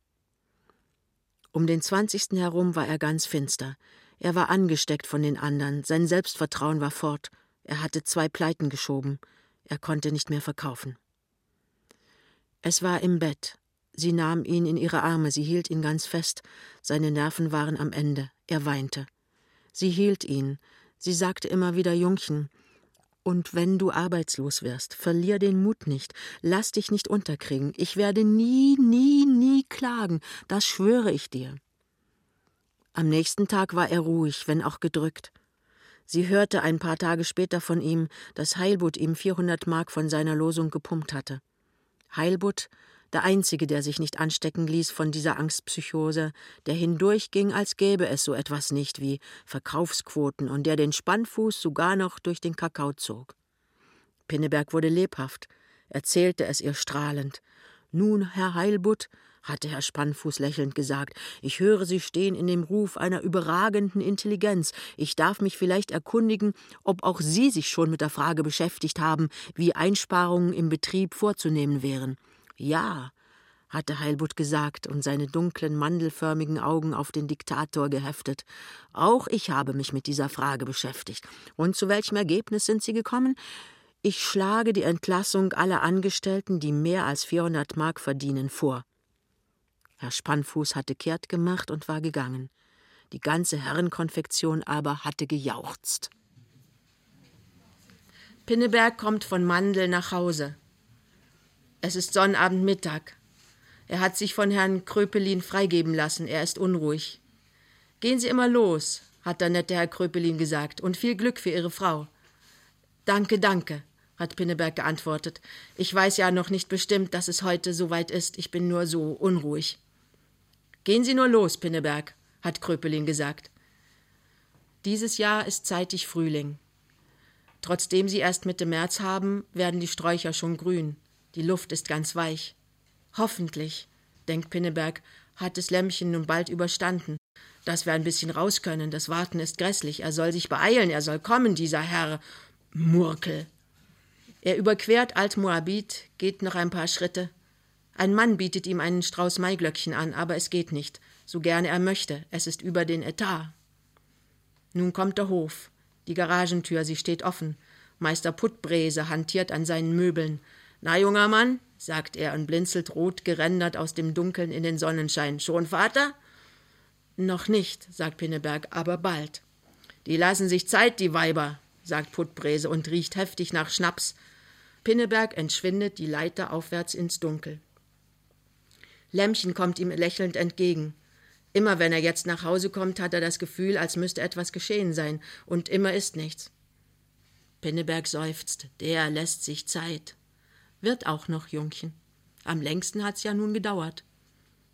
S2: Um den zwanzigsten herum war er ganz finster. Er war angesteckt von den anderen, sein Selbstvertrauen war fort, er hatte zwei Pleiten geschoben. Er konnte nicht mehr verkaufen. Es war im Bett. Sie nahm ihn in ihre Arme, sie hielt ihn ganz fest. Seine Nerven waren am Ende. Er weinte. Sie hielt ihn. Sie sagte immer wieder Jungchen, und wenn du arbeitslos wirst, verlier den Mut nicht, lass dich nicht unterkriegen. Ich werde nie, nie, nie klagen, das schwöre ich dir. Am nächsten Tag war er ruhig, wenn auch gedrückt. Sie hörte ein paar Tage später von ihm, dass Heilbutt ihm 400 Mark von seiner Losung gepumpt hatte. Heilbutt, der einzige, der sich nicht anstecken ließ von dieser Angstpsychose, der hindurchging, als gäbe es so etwas nicht wie Verkaufsquoten und der den Spannfuß sogar noch durch den Kakao zog. Pinneberg wurde lebhaft, erzählte es ihr strahlend. Nun, Herr Heilbutt, hatte Herr Spannfuß lächelnd gesagt, ich höre, Sie stehen in dem Ruf einer überragenden Intelligenz. Ich darf mich vielleicht erkundigen, ob auch Sie sich schon mit der Frage beschäftigt haben, wie Einsparungen im Betrieb vorzunehmen wären. Ja, hatte Heilbutt gesagt und seine dunklen, mandelförmigen Augen auf den Diktator geheftet. Auch ich habe mich mit dieser Frage beschäftigt. Und zu welchem Ergebnis sind Sie gekommen? Ich schlage die Entlassung aller Angestellten, die mehr als 400 Mark verdienen, vor. Herr Spannfuß hatte kehrt gemacht und war gegangen. Die ganze Herrenkonfektion aber hatte gejauchzt. Pinneberg kommt von Mandel nach Hause. Es ist Sonnabendmittag. Er hat sich von Herrn Kröpelin freigeben lassen. Er ist unruhig. Gehen Sie immer los, hat der nette Herr Kröpelin gesagt, und viel Glück für Ihre Frau. Danke, danke, hat Pinneberg geantwortet. Ich weiß ja noch nicht bestimmt, dass es heute so weit ist. Ich bin nur so unruhig. Gehen Sie nur los, Pinneberg, hat Kröpelin gesagt. Dieses Jahr ist zeitig Frühling. Trotzdem sie erst Mitte März haben, werden die Sträucher schon grün. Die Luft ist ganz weich. Hoffentlich, denkt Pinneberg, hat das Lämmchen nun bald überstanden. Dass wir ein bisschen raus können, das Warten ist grässlich. Er soll sich beeilen, er soll kommen, dieser Herr Murkel. Er überquert Alt-Moabit, geht noch ein paar Schritte. Ein Mann bietet ihm einen Strauß Maiglöckchen an, aber es geht nicht, so gerne er möchte, es ist über den Etat. Nun kommt der Hof. Die Garagentür, sie steht offen. Meister Puttbrese hantiert an seinen Möbeln. Na, junger Mann, sagt er und blinzelt rot gerändert aus dem Dunkeln in den Sonnenschein. Schon, Vater? Noch nicht, sagt Pinneberg, aber bald. Die lassen sich Zeit, die Weiber, sagt Puttbrese und riecht heftig nach Schnaps. Pinneberg entschwindet die Leiter aufwärts ins Dunkel. Lämmchen kommt ihm lächelnd entgegen. Immer wenn er jetzt nach Hause kommt, hat er das Gefühl, als müsste etwas geschehen sein, und immer ist nichts. Pinneberg seufzt, der lässt sich Zeit. Wird auch noch, Jungchen. Am längsten hat's ja nun gedauert.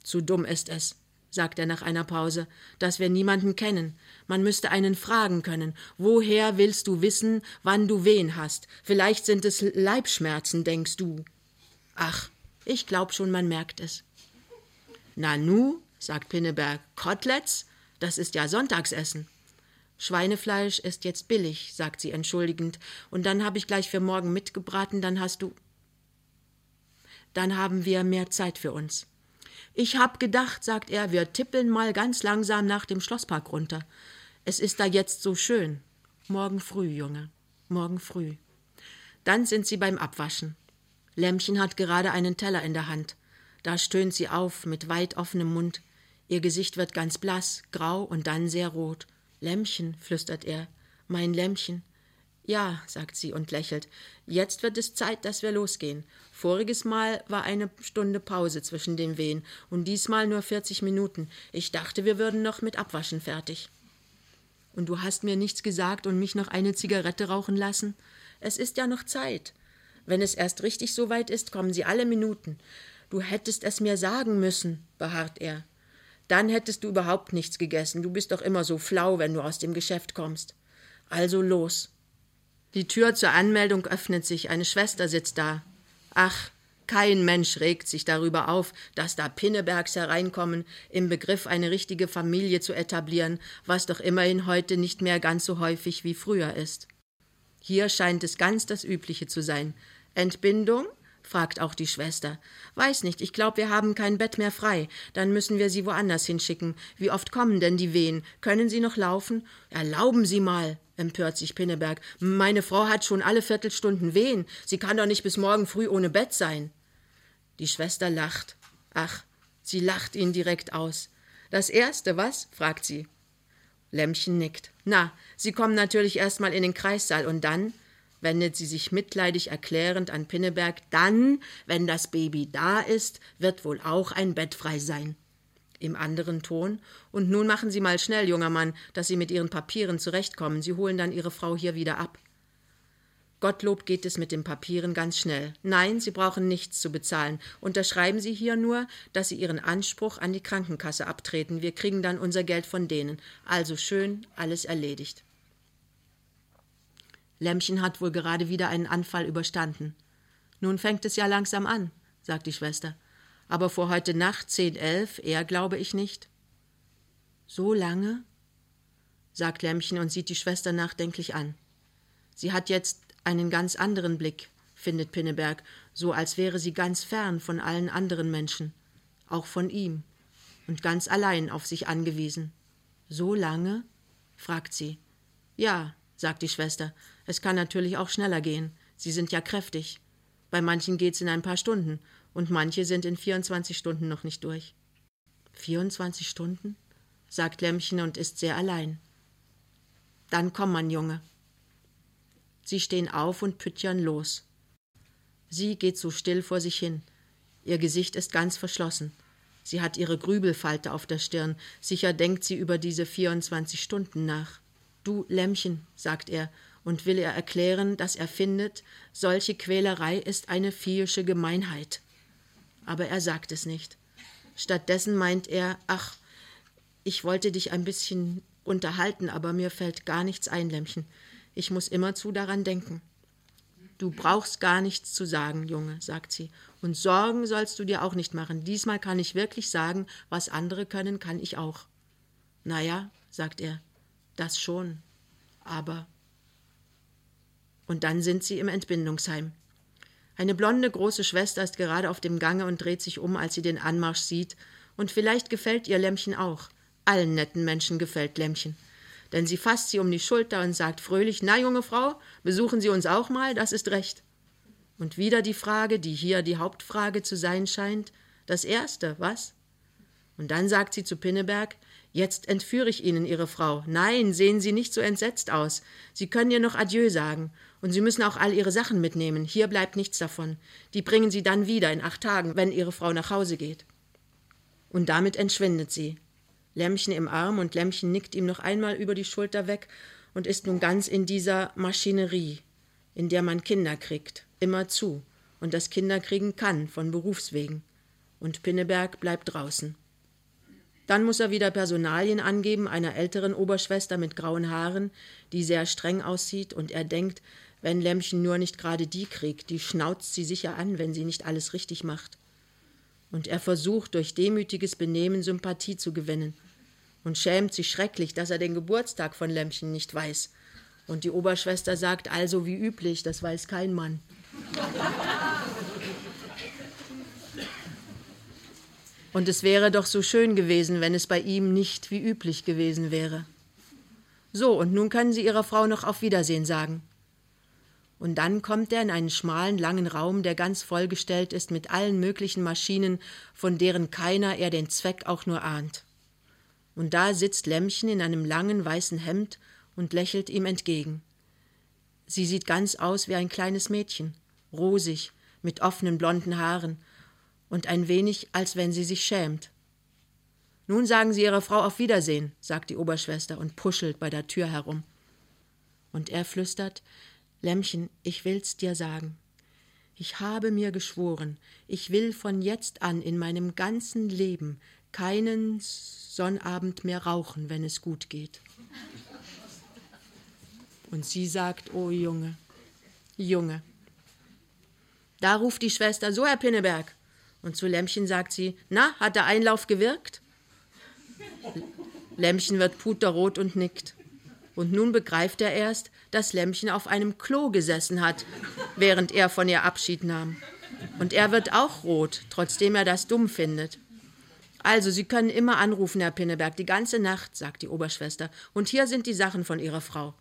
S2: Zu dumm ist es, sagt er nach einer Pause, dass wir niemanden kennen. Man müsste einen fragen können. Woher willst du wissen, wann du wen hast? Vielleicht sind es Leibschmerzen, denkst du. Ach, ich glaub schon, man merkt es. Nanu, sagt Pinneberg, Koteletts? Das ist ja Sonntagsessen. Schweinefleisch ist jetzt billig, sagt sie entschuldigend, und dann habe ich gleich für morgen mitgebraten, dann hast du dann haben wir mehr Zeit für uns. Ich hab gedacht, sagt er, wir tippeln mal ganz langsam nach dem Schlosspark runter. Es ist da jetzt so schön. Morgen früh, Junge, morgen früh. Dann sind sie beim Abwaschen. Lämmchen hat gerade einen Teller in der Hand. Da stöhnt sie auf mit weit offenem Mund. Ihr Gesicht wird ganz blass, grau und dann sehr rot. Lämmchen, flüstert er, mein Lämmchen. Ja, sagt sie und lächelt. Jetzt wird es Zeit, dass wir losgehen. Voriges Mal war eine Stunde Pause zwischen den Wehen und diesmal nur 40 Minuten. Ich dachte, wir würden noch mit Abwaschen fertig. Und du hast mir nichts gesagt und mich noch eine Zigarette rauchen lassen? Es ist ja noch Zeit. Wenn es erst richtig so weit ist, kommen sie alle Minuten. Du hättest es mir sagen müssen, beharrt er. Dann hättest du überhaupt nichts gegessen. Du bist doch immer so flau, wenn du aus dem Geschäft kommst. Also los. Die Tür zur Anmeldung öffnet sich, eine Schwester sitzt da. Ach, kein Mensch regt sich darüber auf, dass da Pinnebergs hereinkommen, im Begriff eine richtige Familie zu etablieren, was doch immerhin heute nicht mehr ganz so häufig wie früher ist. Hier scheint es ganz das Übliche zu sein. Entbindung? Fragt auch die Schwester. Weiß nicht, ich glaube, wir haben kein Bett mehr frei. Dann müssen wir sie woanders hinschicken. Wie oft kommen denn die Wehen? Können sie noch laufen? Erlauben Sie mal, empört sich Pinneberg. Meine Frau hat schon alle Viertelstunden Wehen. Sie kann doch nicht bis morgen früh ohne Bett sein. Die Schwester lacht. Ach, sie lacht ihn direkt aus. Das Erste, was? fragt sie. Lämmchen nickt. Na, Sie kommen natürlich erst mal in den Kreissaal und dann wendet sie sich mitleidig erklärend an Pinneberg. Dann, wenn das Baby da ist, wird wohl auch ein Bett frei sein im anderen Ton. Und nun machen Sie mal schnell, junger Mann, dass Sie mit Ihren Papieren zurechtkommen. Sie holen dann Ihre Frau hier wieder ab. Gottlob geht es mit den Papieren ganz schnell. Nein, Sie brauchen nichts zu bezahlen. Unterschreiben Sie hier nur, dass Sie Ihren Anspruch an die Krankenkasse abtreten. Wir kriegen dann unser Geld von denen. Also schön, alles erledigt. Lämmchen hat wohl gerade wieder einen Anfall überstanden. Nun fängt es ja langsam an, sagt die Schwester. Aber vor heute Nacht zehn, elf, eher glaube ich nicht. So lange? sagt Lämmchen und sieht die Schwester nachdenklich an. Sie hat jetzt einen ganz anderen Blick, findet Pinneberg, so als wäre sie ganz fern von allen anderen Menschen, auch von ihm, und ganz allein auf sich angewiesen. So lange? fragt sie. Ja, sagt die Schwester, es kann natürlich auch schneller gehen. Sie sind ja kräftig. Bei manchen geht's in ein paar Stunden, und manche sind in 24 Stunden noch nicht durch. 24 Stunden? sagt Lämmchen und ist sehr allein. Dann komm, mein Junge, Sie stehen auf und püttern los. Sie geht so still vor sich hin. Ihr Gesicht ist ganz verschlossen. Sie hat ihre Grübelfalte auf der Stirn. Sicher denkt sie über diese 24 Stunden nach. Du Lämmchen, sagt er und will ihr erklären, dass er findet, solche Quälerei ist eine viehische Gemeinheit. Aber er sagt es nicht. Stattdessen meint er, ach, ich wollte dich ein bisschen unterhalten, aber mir fällt gar nichts ein, Lämmchen. Ich muss immerzu daran denken. Du brauchst gar nichts zu sagen, Junge, sagt sie. Und Sorgen sollst du dir auch nicht machen. Diesmal kann ich wirklich sagen, was andere können, kann ich auch. Na ja, sagt er, das schon. Aber. Und dann sind sie im Entbindungsheim. Eine blonde große Schwester ist gerade auf dem Gange und dreht sich um, als sie den Anmarsch sieht. Und vielleicht gefällt ihr Lämmchen auch. Allen netten Menschen gefällt Lämmchen denn sie fasst sie um die Schulter und sagt fröhlich Na, junge Frau, besuchen Sie uns auch mal, das ist recht. Und wieder die Frage, die hier die Hauptfrage zu sein scheint, das erste, was? Und dann sagt sie zu Pinneberg Jetzt entführe ich Ihnen Ihre Frau. Nein, sehen Sie nicht so entsetzt aus. Sie können ihr noch Adieu sagen. Und Sie müssen auch all Ihre Sachen mitnehmen. Hier bleibt nichts davon. Die bringen Sie dann wieder in acht Tagen, wenn Ihre Frau nach Hause geht. Und damit entschwindet sie. Lämmchen im Arm und Lämmchen nickt ihm noch einmal über die Schulter weg und ist nun ganz in dieser Maschinerie, in der man Kinder kriegt, immer zu und das Kinder kriegen kann von Berufswegen. Und Pinneberg bleibt draußen. Dann muss er wieder Personalien angeben einer älteren Oberschwester mit grauen Haaren, die sehr streng aussieht, und er denkt, wenn Lämmchen nur nicht gerade die kriegt, die schnauzt sie sicher an, wenn sie nicht alles richtig macht. Und er versucht durch demütiges Benehmen Sympathie zu gewinnen und schämt sich schrecklich, dass er den Geburtstag von Lämmchen nicht weiß. Und die Oberschwester sagt also wie üblich, das weiß kein Mann. Und es wäre doch so schön gewesen, wenn es bei ihm nicht wie üblich gewesen wäre. So, und nun können Sie Ihrer Frau noch auf Wiedersehen sagen. Und dann kommt er in einen schmalen, langen Raum, der ganz vollgestellt ist mit allen möglichen Maschinen, von deren keiner er den Zweck auch nur ahnt und da sitzt Lämmchen in einem langen weißen Hemd und lächelt ihm entgegen. Sie sieht ganz aus wie ein kleines Mädchen, rosig, mit offenen blonden Haaren und ein wenig, als wenn sie sich schämt. Nun sagen Sie Ihrer Frau auf Wiedersehen, sagt die Oberschwester und puschelt bei der Tür herum. Und er flüstert Lämmchen, ich will's dir sagen. Ich habe mir geschworen, ich will von jetzt an in meinem ganzen Leben keinen Sonnabend mehr rauchen, wenn es gut geht. Und sie sagt, oh Junge, Junge. Da ruft die Schwester, so Herr Pinneberg. Und zu Lämmchen sagt sie, na, hat der Einlauf gewirkt? Lämmchen wird puterrot und nickt. Und nun begreift er erst, dass Lämmchen auf einem Klo gesessen hat, während er von ihr Abschied nahm. Und er wird auch rot, trotzdem er das dumm findet. Also, Sie können immer anrufen, Herr Pinneberg, die ganze Nacht, sagt die Oberschwester. Und hier sind die Sachen von Ihrer Frau.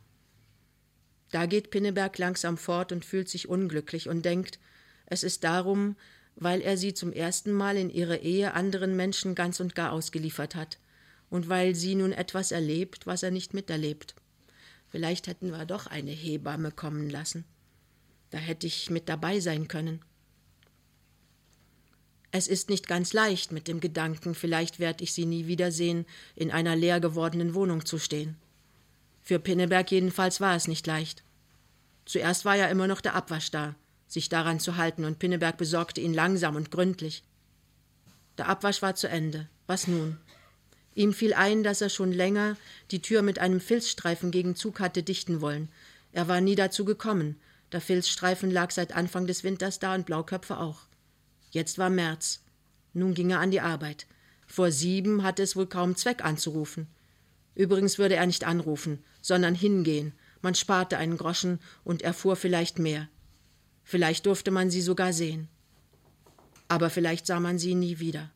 S2: Da geht Pinneberg langsam fort und fühlt sich unglücklich und denkt, es ist darum, weil er sie zum ersten Mal in ihrer Ehe anderen Menschen ganz und gar ausgeliefert hat und weil sie nun etwas erlebt, was er nicht miterlebt. Vielleicht hätten wir doch eine Hebamme kommen lassen. Da hätte ich mit dabei sein können. Es ist nicht ganz leicht, mit dem Gedanken, vielleicht werde ich sie nie wiedersehen, in einer leer gewordenen Wohnung zu stehen. Für Pinneberg jedenfalls war es nicht leicht. Zuerst war ja immer noch der Abwasch da, sich daran zu halten, und Pinneberg besorgte ihn langsam und gründlich. Der Abwasch war zu Ende. Was nun? Ihm fiel ein, dass er schon länger die Tür mit einem Filzstreifen gegen Zug hatte dichten wollen. Er war nie dazu gekommen. Der Filzstreifen lag seit Anfang des Winters da und Blauköpfe auch. Jetzt war März. Nun ging er an die Arbeit. Vor sieben hatte es wohl kaum Zweck anzurufen. Übrigens würde er nicht anrufen, sondern hingehen. Man sparte einen Groschen und erfuhr vielleicht mehr. Vielleicht durfte man sie sogar sehen. Aber vielleicht sah man sie nie wieder.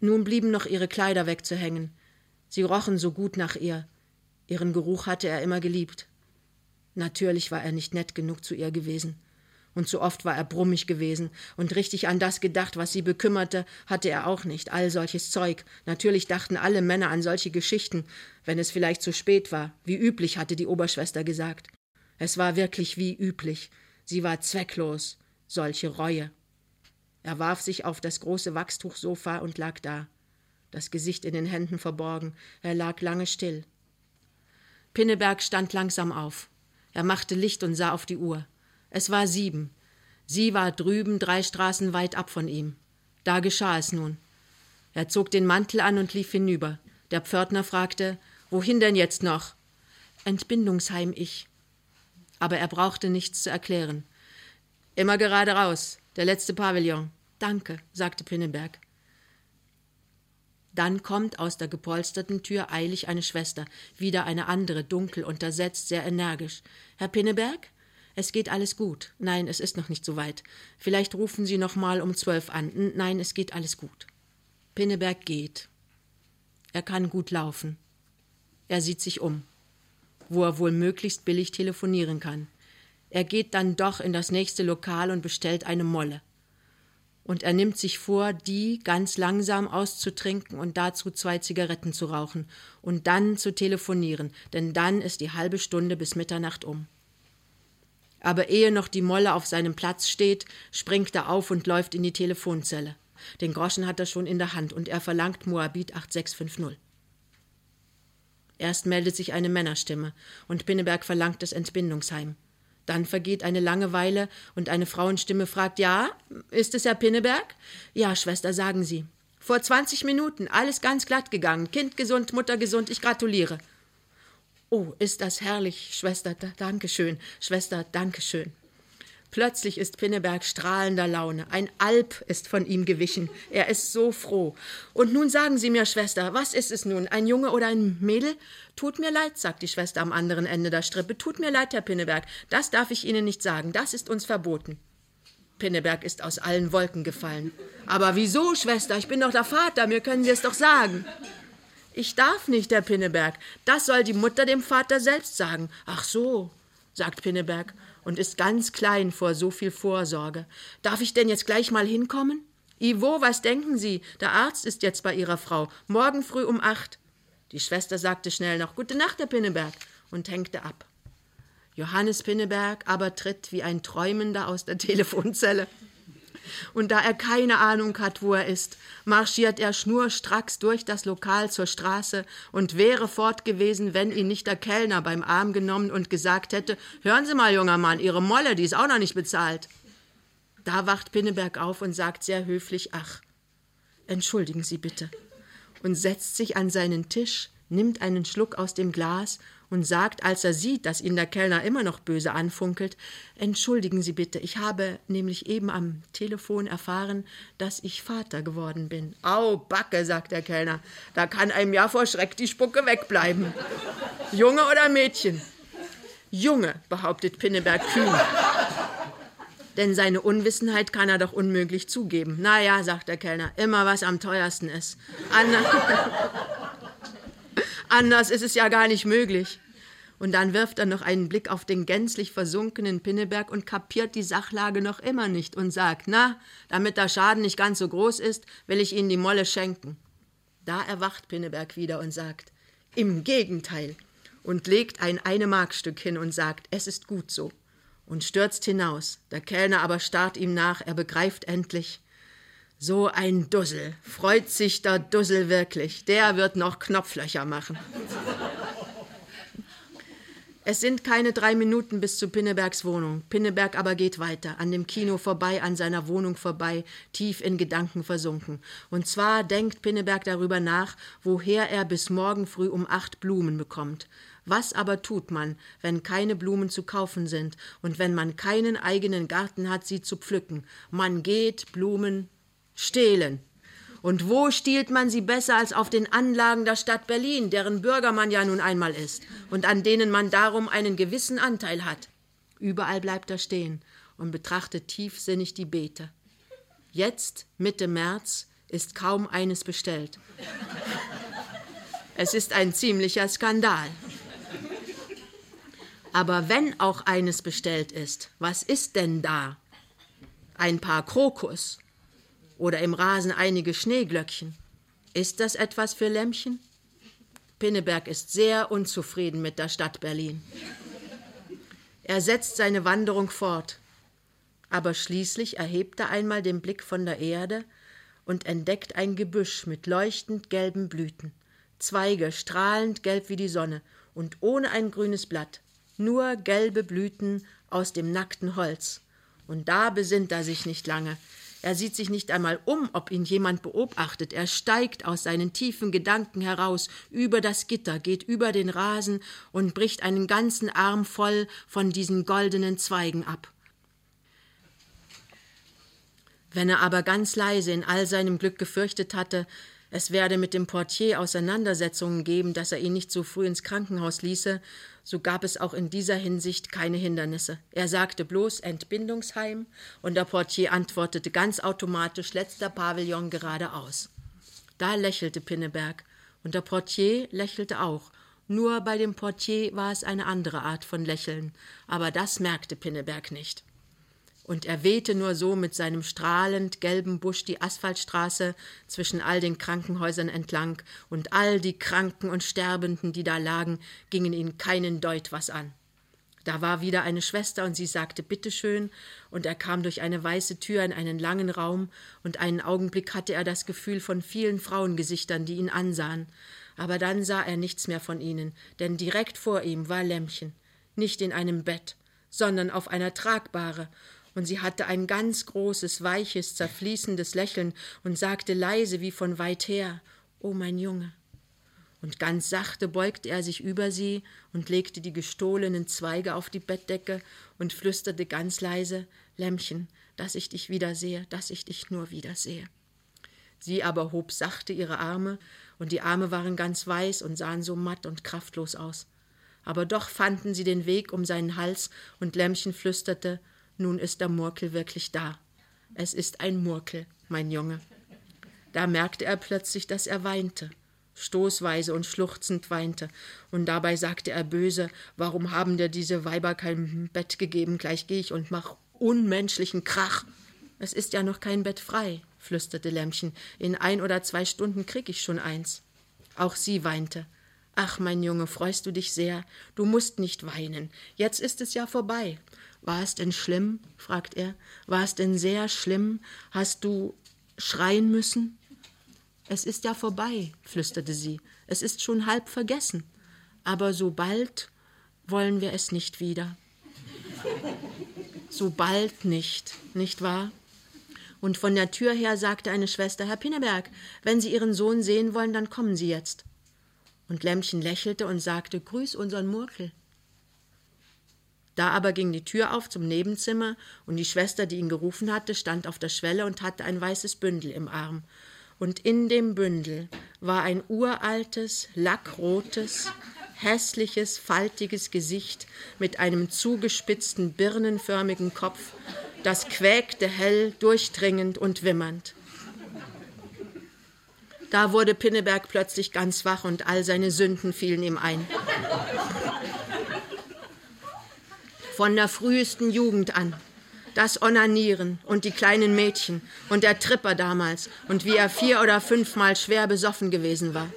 S2: Nun blieben noch ihre Kleider wegzuhängen. Sie rochen so gut nach ihr. Ihren Geruch hatte er immer geliebt. Natürlich war er nicht nett genug zu ihr gewesen. Und so oft war er brummig gewesen und richtig an das gedacht, was sie bekümmerte, hatte er auch nicht. All solches Zeug. Natürlich dachten alle Männer an solche Geschichten, wenn es vielleicht zu spät war. Wie üblich, hatte die Oberschwester gesagt. Es war wirklich wie üblich. Sie war zwecklos. Solche Reue. Er warf sich auf das große Wachstuchsofa und lag da, das Gesicht in den Händen verborgen. Er lag lange still. Pinneberg stand langsam auf. Er machte Licht und sah auf die Uhr. Es war sieben. Sie war drüben drei Straßen weit ab von ihm. Da geschah es nun. Er zog den Mantel an und lief hinüber. Der Pförtner fragte, wohin denn jetzt noch? Entbindungsheim ich. Aber er brauchte nichts zu erklären. Immer gerade raus, der letzte Pavillon. Danke, sagte Pinneberg. Dann kommt aus der gepolsterten Tür eilig eine Schwester, wieder eine andere, dunkel, untersetzt, sehr energisch. Herr Pinneberg? Es geht alles gut. Nein, es ist noch nicht so weit. Vielleicht rufen Sie noch mal um zwölf an. Nein, es geht alles gut. Pinneberg geht. Er kann gut laufen. Er sieht sich um, wo er wohl möglichst billig telefonieren kann. Er geht dann doch in das nächste Lokal und bestellt eine Molle. Und er nimmt sich vor, die ganz langsam auszutrinken und dazu zwei Zigaretten zu rauchen und dann zu telefonieren, denn dann ist die halbe Stunde bis Mitternacht um aber ehe noch die Molle auf seinem Platz steht, springt er auf und läuft in die Telefonzelle. Den Groschen hat er schon in der Hand und er verlangt Moabit 8650. Erst meldet sich eine Männerstimme und Pinneberg verlangt das Entbindungsheim. Dann vergeht eine lange Weile und eine Frauenstimme fragt: Ja, ist es Herr Pinneberg? Ja, Schwester, sagen Sie. Vor 20 Minuten, alles ganz glatt gegangen. Kind gesund, Mutter gesund, ich gratuliere. Oh, ist das herrlich, Schwester, danke schön, Schwester, danke schön. Plötzlich ist Pinneberg strahlender Laune. Ein Alp ist von ihm gewichen. Er ist so froh. Und nun sagen Sie mir, Schwester, was ist es nun? Ein Junge oder ein Mädel? Tut mir leid, sagt die Schwester am anderen Ende der Strippe. Tut mir leid, Herr Pinneberg. Das darf ich Ihnen nicht sagen. Das ist uns verboten. Pinneberg ist aus allen Wolken gefallen. Aber wieso, Schwester? Ich bin doch der Vater. Mir können Sie es doch sagen. Ich darf nicht, Herr Pinneberg. Das soll die Mutter dem Vater selbst sagen. Ach so, sagt Pinneberg und ist ganz klein vor so viel Vorsorge. Darf ich denn jetzt gleich mal hinkommen? Ivo, was denken Sie? Der Arzt ist jetzt bei Ihrer Frau. Morgen früh um acht. Die Schwester sagte schnell noch Gute Nacht, Herr Pinneberg, und hängte ab. Johannes Pinneberg aber tritt wie ein Träumender aus der Telefonzelle. Und da er keine Ahnung hat, wo er ist, marschiert er schnurstracks durch das Lokal zur Straße und wäre fort gewesen, wenn ihn nicht der Kellner beim Arm genommen und gesagt hätte: Hören Sie mal, junger Mann, Ihre Molle, die ist auch noch nicht bezahlt. Da wacht Pinneberg auf und sagt sehr höflich: Ach, entschuldigen Sie bitte. Und setzt sich an seinen Tisch, nimmt einen Schluck aus dem Glas und sagt, als er sieht, dass ihn der Kellner immer noch böse anfunkelt, Entschuldigen Sie bitte, ich habe nämlich eben am Telefon erfahren, dass ich Vater geworden bin. Au, Backe, sagt der Kellner, da kann einem ja vor Schreck die Spucke wegbleiben. Junge oder Mädchen? Junge, behauptet Pinneberg kühn. Denn seine Unwissenheit kann er doch unmöglich zugeben. Na ja, sagt der Kellner, immer was am teuersten ist. Anna Anders ist es ja gar nicht möglich. Und dann wirft er noch einen Blick auf den gänzlich versunkenen Pinneberg und kapiert die Sachlage noch immer nicht und sagt, na, damit der Schaden nicht ganz so groß ist, will ich Ihnen die Molle schenken. Da erwacht Pinneberg wieder und sagt, im Gegenteil, und legt ein Eine-Mark-Stück hin und sagt, es ist gut so, und stürzt hinaus. Der Kellner aber starrt ihm nach, er begreift endlich, so ein Dussel. Freut sich der Dussel wirklich. Der wird noch Knopflöcher machen. Es sind keine drei Minuten bis zu Pinnebergs Wohnung. Pinneberg aber geht weiter, an dem Kino vorbei, an seiner Wohnung vorbei, tief in Gedanken versunken. Und zwar denkt Pinneberg darüber nach, woher er bis morgen früh um acht Blumen bekommt. Was aber tut man, wenn keine Blumen zu kaufen sind und wenn man keinen eigenen Garten hat, sie zu pflücken? Man geht Blumen stehlen. Und wo stiehlt man sie besser als auf den Anlagen der Stadt Berlin, deren Bürger man ja nun einmal ist und an denen man darum einen gewissen Anteil hat? Überall bleibt er stehen und betrachtet tiefsinnig die Beete. Jetzt, Mitte März, ist kaum eines bestellt. Es ist ein ziemlicher Skandal. Aber wenn auch eines bestellt ist, was ist denn da? Ein paar Krokus oder im Rasen einige Schneeglöckchen. Ist das etwas für Lämmchen? Pinneberg ist sehr unzufrieden mit der Stadt Berlin. Er setzt seine Wanderung fort, aber schließlich erhebt er einmal den Blick von der Erde und entdeckt ein Gebüsch mit leuchtend gelben Blüten, Zweige strahlend gelb wie die Sonne und ohne ein grünes Blatt, nur gelbe Blüten aus dem nackten Holz. Und da besinnt er sich nicht lange, er sieht sich nicht einmal um, ob ihn jemand beobachtet. Er steigt aus seinen tiefen Gedanken heraus, über das Gitter, geht über den Rasen und bricht einen ganzen Arm voll von diesen goldenen Zweigen ab. Wenn er aber ganz leise in all seinem Glück gefürchtet hatte, es werde mit dem Portier Auseinandersetzungen geben, dass er ihn nicht so früh ins Krankenhaus ließe, so gab es auch in dieser Hinsicht keine Hindernisse. Er sagte bloß Entbindungsheim und der Portier antwortete ganz automatisch letzter Pavillon geradeaus. Da lächelte Pinneberg und der Portier lächelte auch. Nur bei dem Portier war es eine andere Art von Lächeln, aber das merkte Pinneberg nicht und er wehte nur so mit seinem strahlend gelben Busch die Asphaltstraße zwischen all den Krankenhäusern entlang, und all die Kranken und Sterbenden, die da lagen, gingen ihn keinen Deut was an. Da war wieder eine Schwester, und sie sagte Bitteschön, und er kam durch eine weiße Tür in einen langen Raum, und einen Augenblick hatte er das Gefühl von vielen Frauengesichtern, die ihn ansahen. Aber dann sah er nichts mehr von ihnen, denn direkt vor ihm war Lämmchen, nicht in einem Bett, sondern auf einer Tragbare, und sie hatte ein ganz großes, weiches, zerfließendes Lächeln und sagte leise wie von weit her Oh mein Junge. Und ganz sachte beugte er sich über sie und legte die gestohlenen Zweige auf die Bettdecke und flüsterte ganz leise Lämmchen, dass ich dich wiedersehe, dass ich dich nur wiedersehe. Sie aber hob sachte ihre Arme, und die Arme waren ganz weiß und sahen so matt und kraftlos aus. Aber doch fanden sie den Weg um seinen Hals, und Lämmchen flüsterte nun ist der Murkel wirklich da. Es ist ein Murkel, mein Junge. Da merkte er plötzlich, dass er weinte, stoßweise und schluchzend weinte, und dabei sagte er böse, warum haben dir diese Weiber kein Bett gegeben, gleich geh ich und mach unmenschlichen Krach. Es ist ja noch kein Bett frei, flüsterte Lämmchen, in ein oder zwei Stunden krieg ich schon eins. Auch sie weinte. Ach, mein Junge, freust du dich sehr? Du musst nicht weinen. Jetzt ist es ja vorbei. War es denn schlimm? fragt er. War es denn sehr schlimm? Hast du schreien müssen? Es ist ja vorbei, flüsterte sie. Es ist schon halb vergessen. Aber so bald wollen wir es nicht wieder. So bald nicht, nicht wahr? Und von der Tür her sagte eine Schwester, Herr Pinneberg, wenn Sie Ihren Sohn sehen wollen, dann kommen Sie jetzt. Und Lämmchen lächelte und sagte, Grüß unseren Murkel. Da aber ging die Tür auf zum Nebenzimmer, und die Schwester, die ihn gerufen hatte, stand auf der Schwelle und hatte ein weißes Bündel im Arm. Und in dem Bündel war ein uraltes, lackrotes, hässliches, faltiges Gesicht mit einem zugespitzten, birnenförmigen Kopf, das quäkte hell, durchdringend und wimmernd. Da wurde Pinneberg plötzlich ganz wach und all seine Sünden fielen ihm ein. Von der frühesten Jugend an. Das Onanieren und die kleinen Mädchen und der Tripper damals und wie er vier oder fünfmal schwer besoffen gewesen war.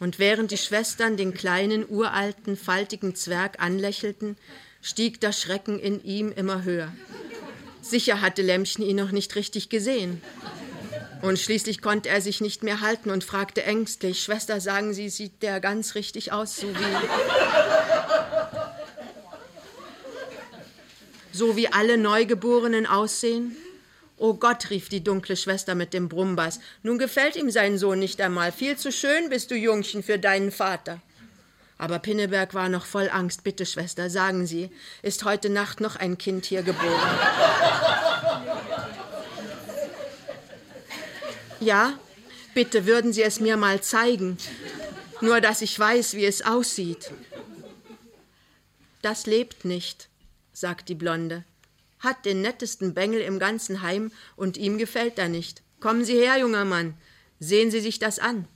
S2: Und während die Schwestern den kleinen, uralten, faltigen Zwerg anlächelten, stieg der Schrecken in ihm immer höher. Sicher hatte Lämmchen ihn noch nicht richtig gesehen. Und schließlich konnte er sich nicht mehr halten und fragte ängstlich: Schwester, sagen Sie, sieht der ganz richtig aus, so wie. So wie alle Neugeborenen aussehen? Oh Gott, rief die dunkle Schwester mit dem Brummbass, nun gefällt ihm sein Sohn nicht einmal. Viel zu schön bist du, Jungchen, für deinen Vater. Aber Pinneberg war noch voll Angst. Bitte, Schwester, sagen Sie, ist heute Nacht noch ein Kind hier geboren? Ja, bitte würden Sie es mir mal zeigen. Nur, dass ich weiß, wie es aussieht. Das lebt nicht, sagt die Blonde. Hat den nettesten Bengel im ganzen Heim und ihm gefällt er nicht. Kommen Sie her, junger Mann, sehen Sie sich das an.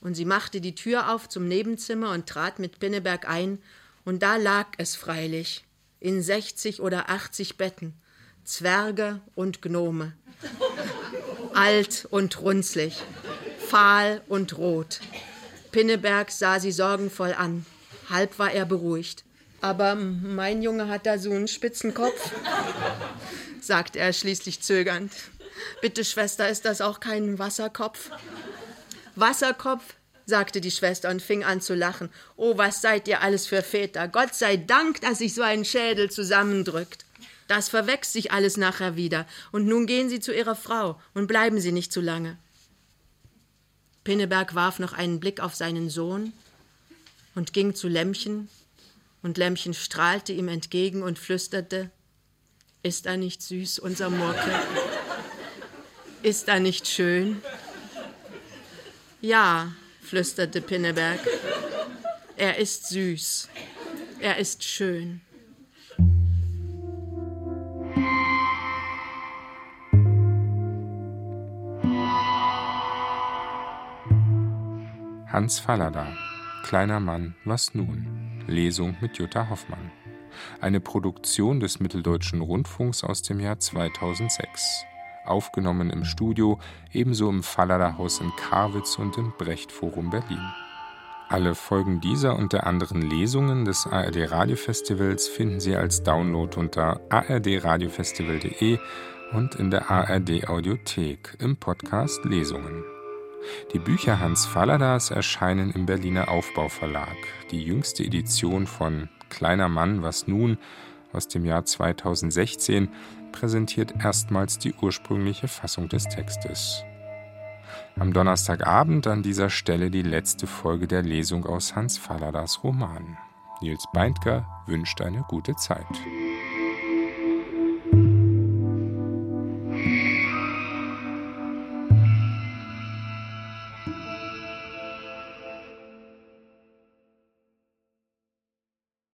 S2: Und sie machte die Tür auf zum Nebenzimmer und trat mit Pinneberg ein, und da lag es freilich, in sechzig oder achtzig Betten, Zwerge und Gnome, alt und runzlig, fahl und rot. Pinneberg sah sie sorgenvoll an, halb war er beruhigt. Aber mein Junge hat da so einen spitzen Kopf, sagte er schließlich zögernd. Bitte, Schwester, ist das auch kein Wasserkopf? Wasserkopf, sagte die Schwester und fing an zu lachen. Oh, was seid ihr alles für Väter? Gott sei Dank, dass sich so ein Schädel zusammendrückt. Das verwächst sich alles nachher wieder. Und nun gehen Sie zu Ihrer Frau und bleiben Sie nicht zu lange. Pinneberg warf noch einen Blick auf seinen Sohn und ging zu Lämmchen, und Lämmchen strahlte ihm entgegen und flüsterte Ist er nicht süß, unser Murke? Ist er nicht schön? Ja, flüsterte Pinneberg. Er ist süß. Er ist schön.
S3: Hans Fallada, Kleiner Mann, was nun? Lesung mit Jutta Hoffmann. Eine Produktion des Mitteldeutschen Rundfunks aus dem Jahr 2006 aufgenommen im Studio, ebenso im Fallada-Haus in Karwitz und im Brecht-Forum Berlin. Alle Folgen dieser und der anderen Lesungen des ARD Radiofestivals finden Sie als Download unter ardradiofestival.de und in der ARD Audiothek im Podcast Lesungen. Die Bücher Hans Falladas erscheinen im Berliner Aufbauverlag. Die jüngste Edition von Kleiner Mann, was nun aus dem Jahr 2016 präsentiert erstmals die ursprüngliche Fassung des Textes. Am Donnerstagabend an dieser Stelle die letzte Folge der Lesung aus Hans Falladas Roman. Nils Beindker wünscht eine gute Zeit.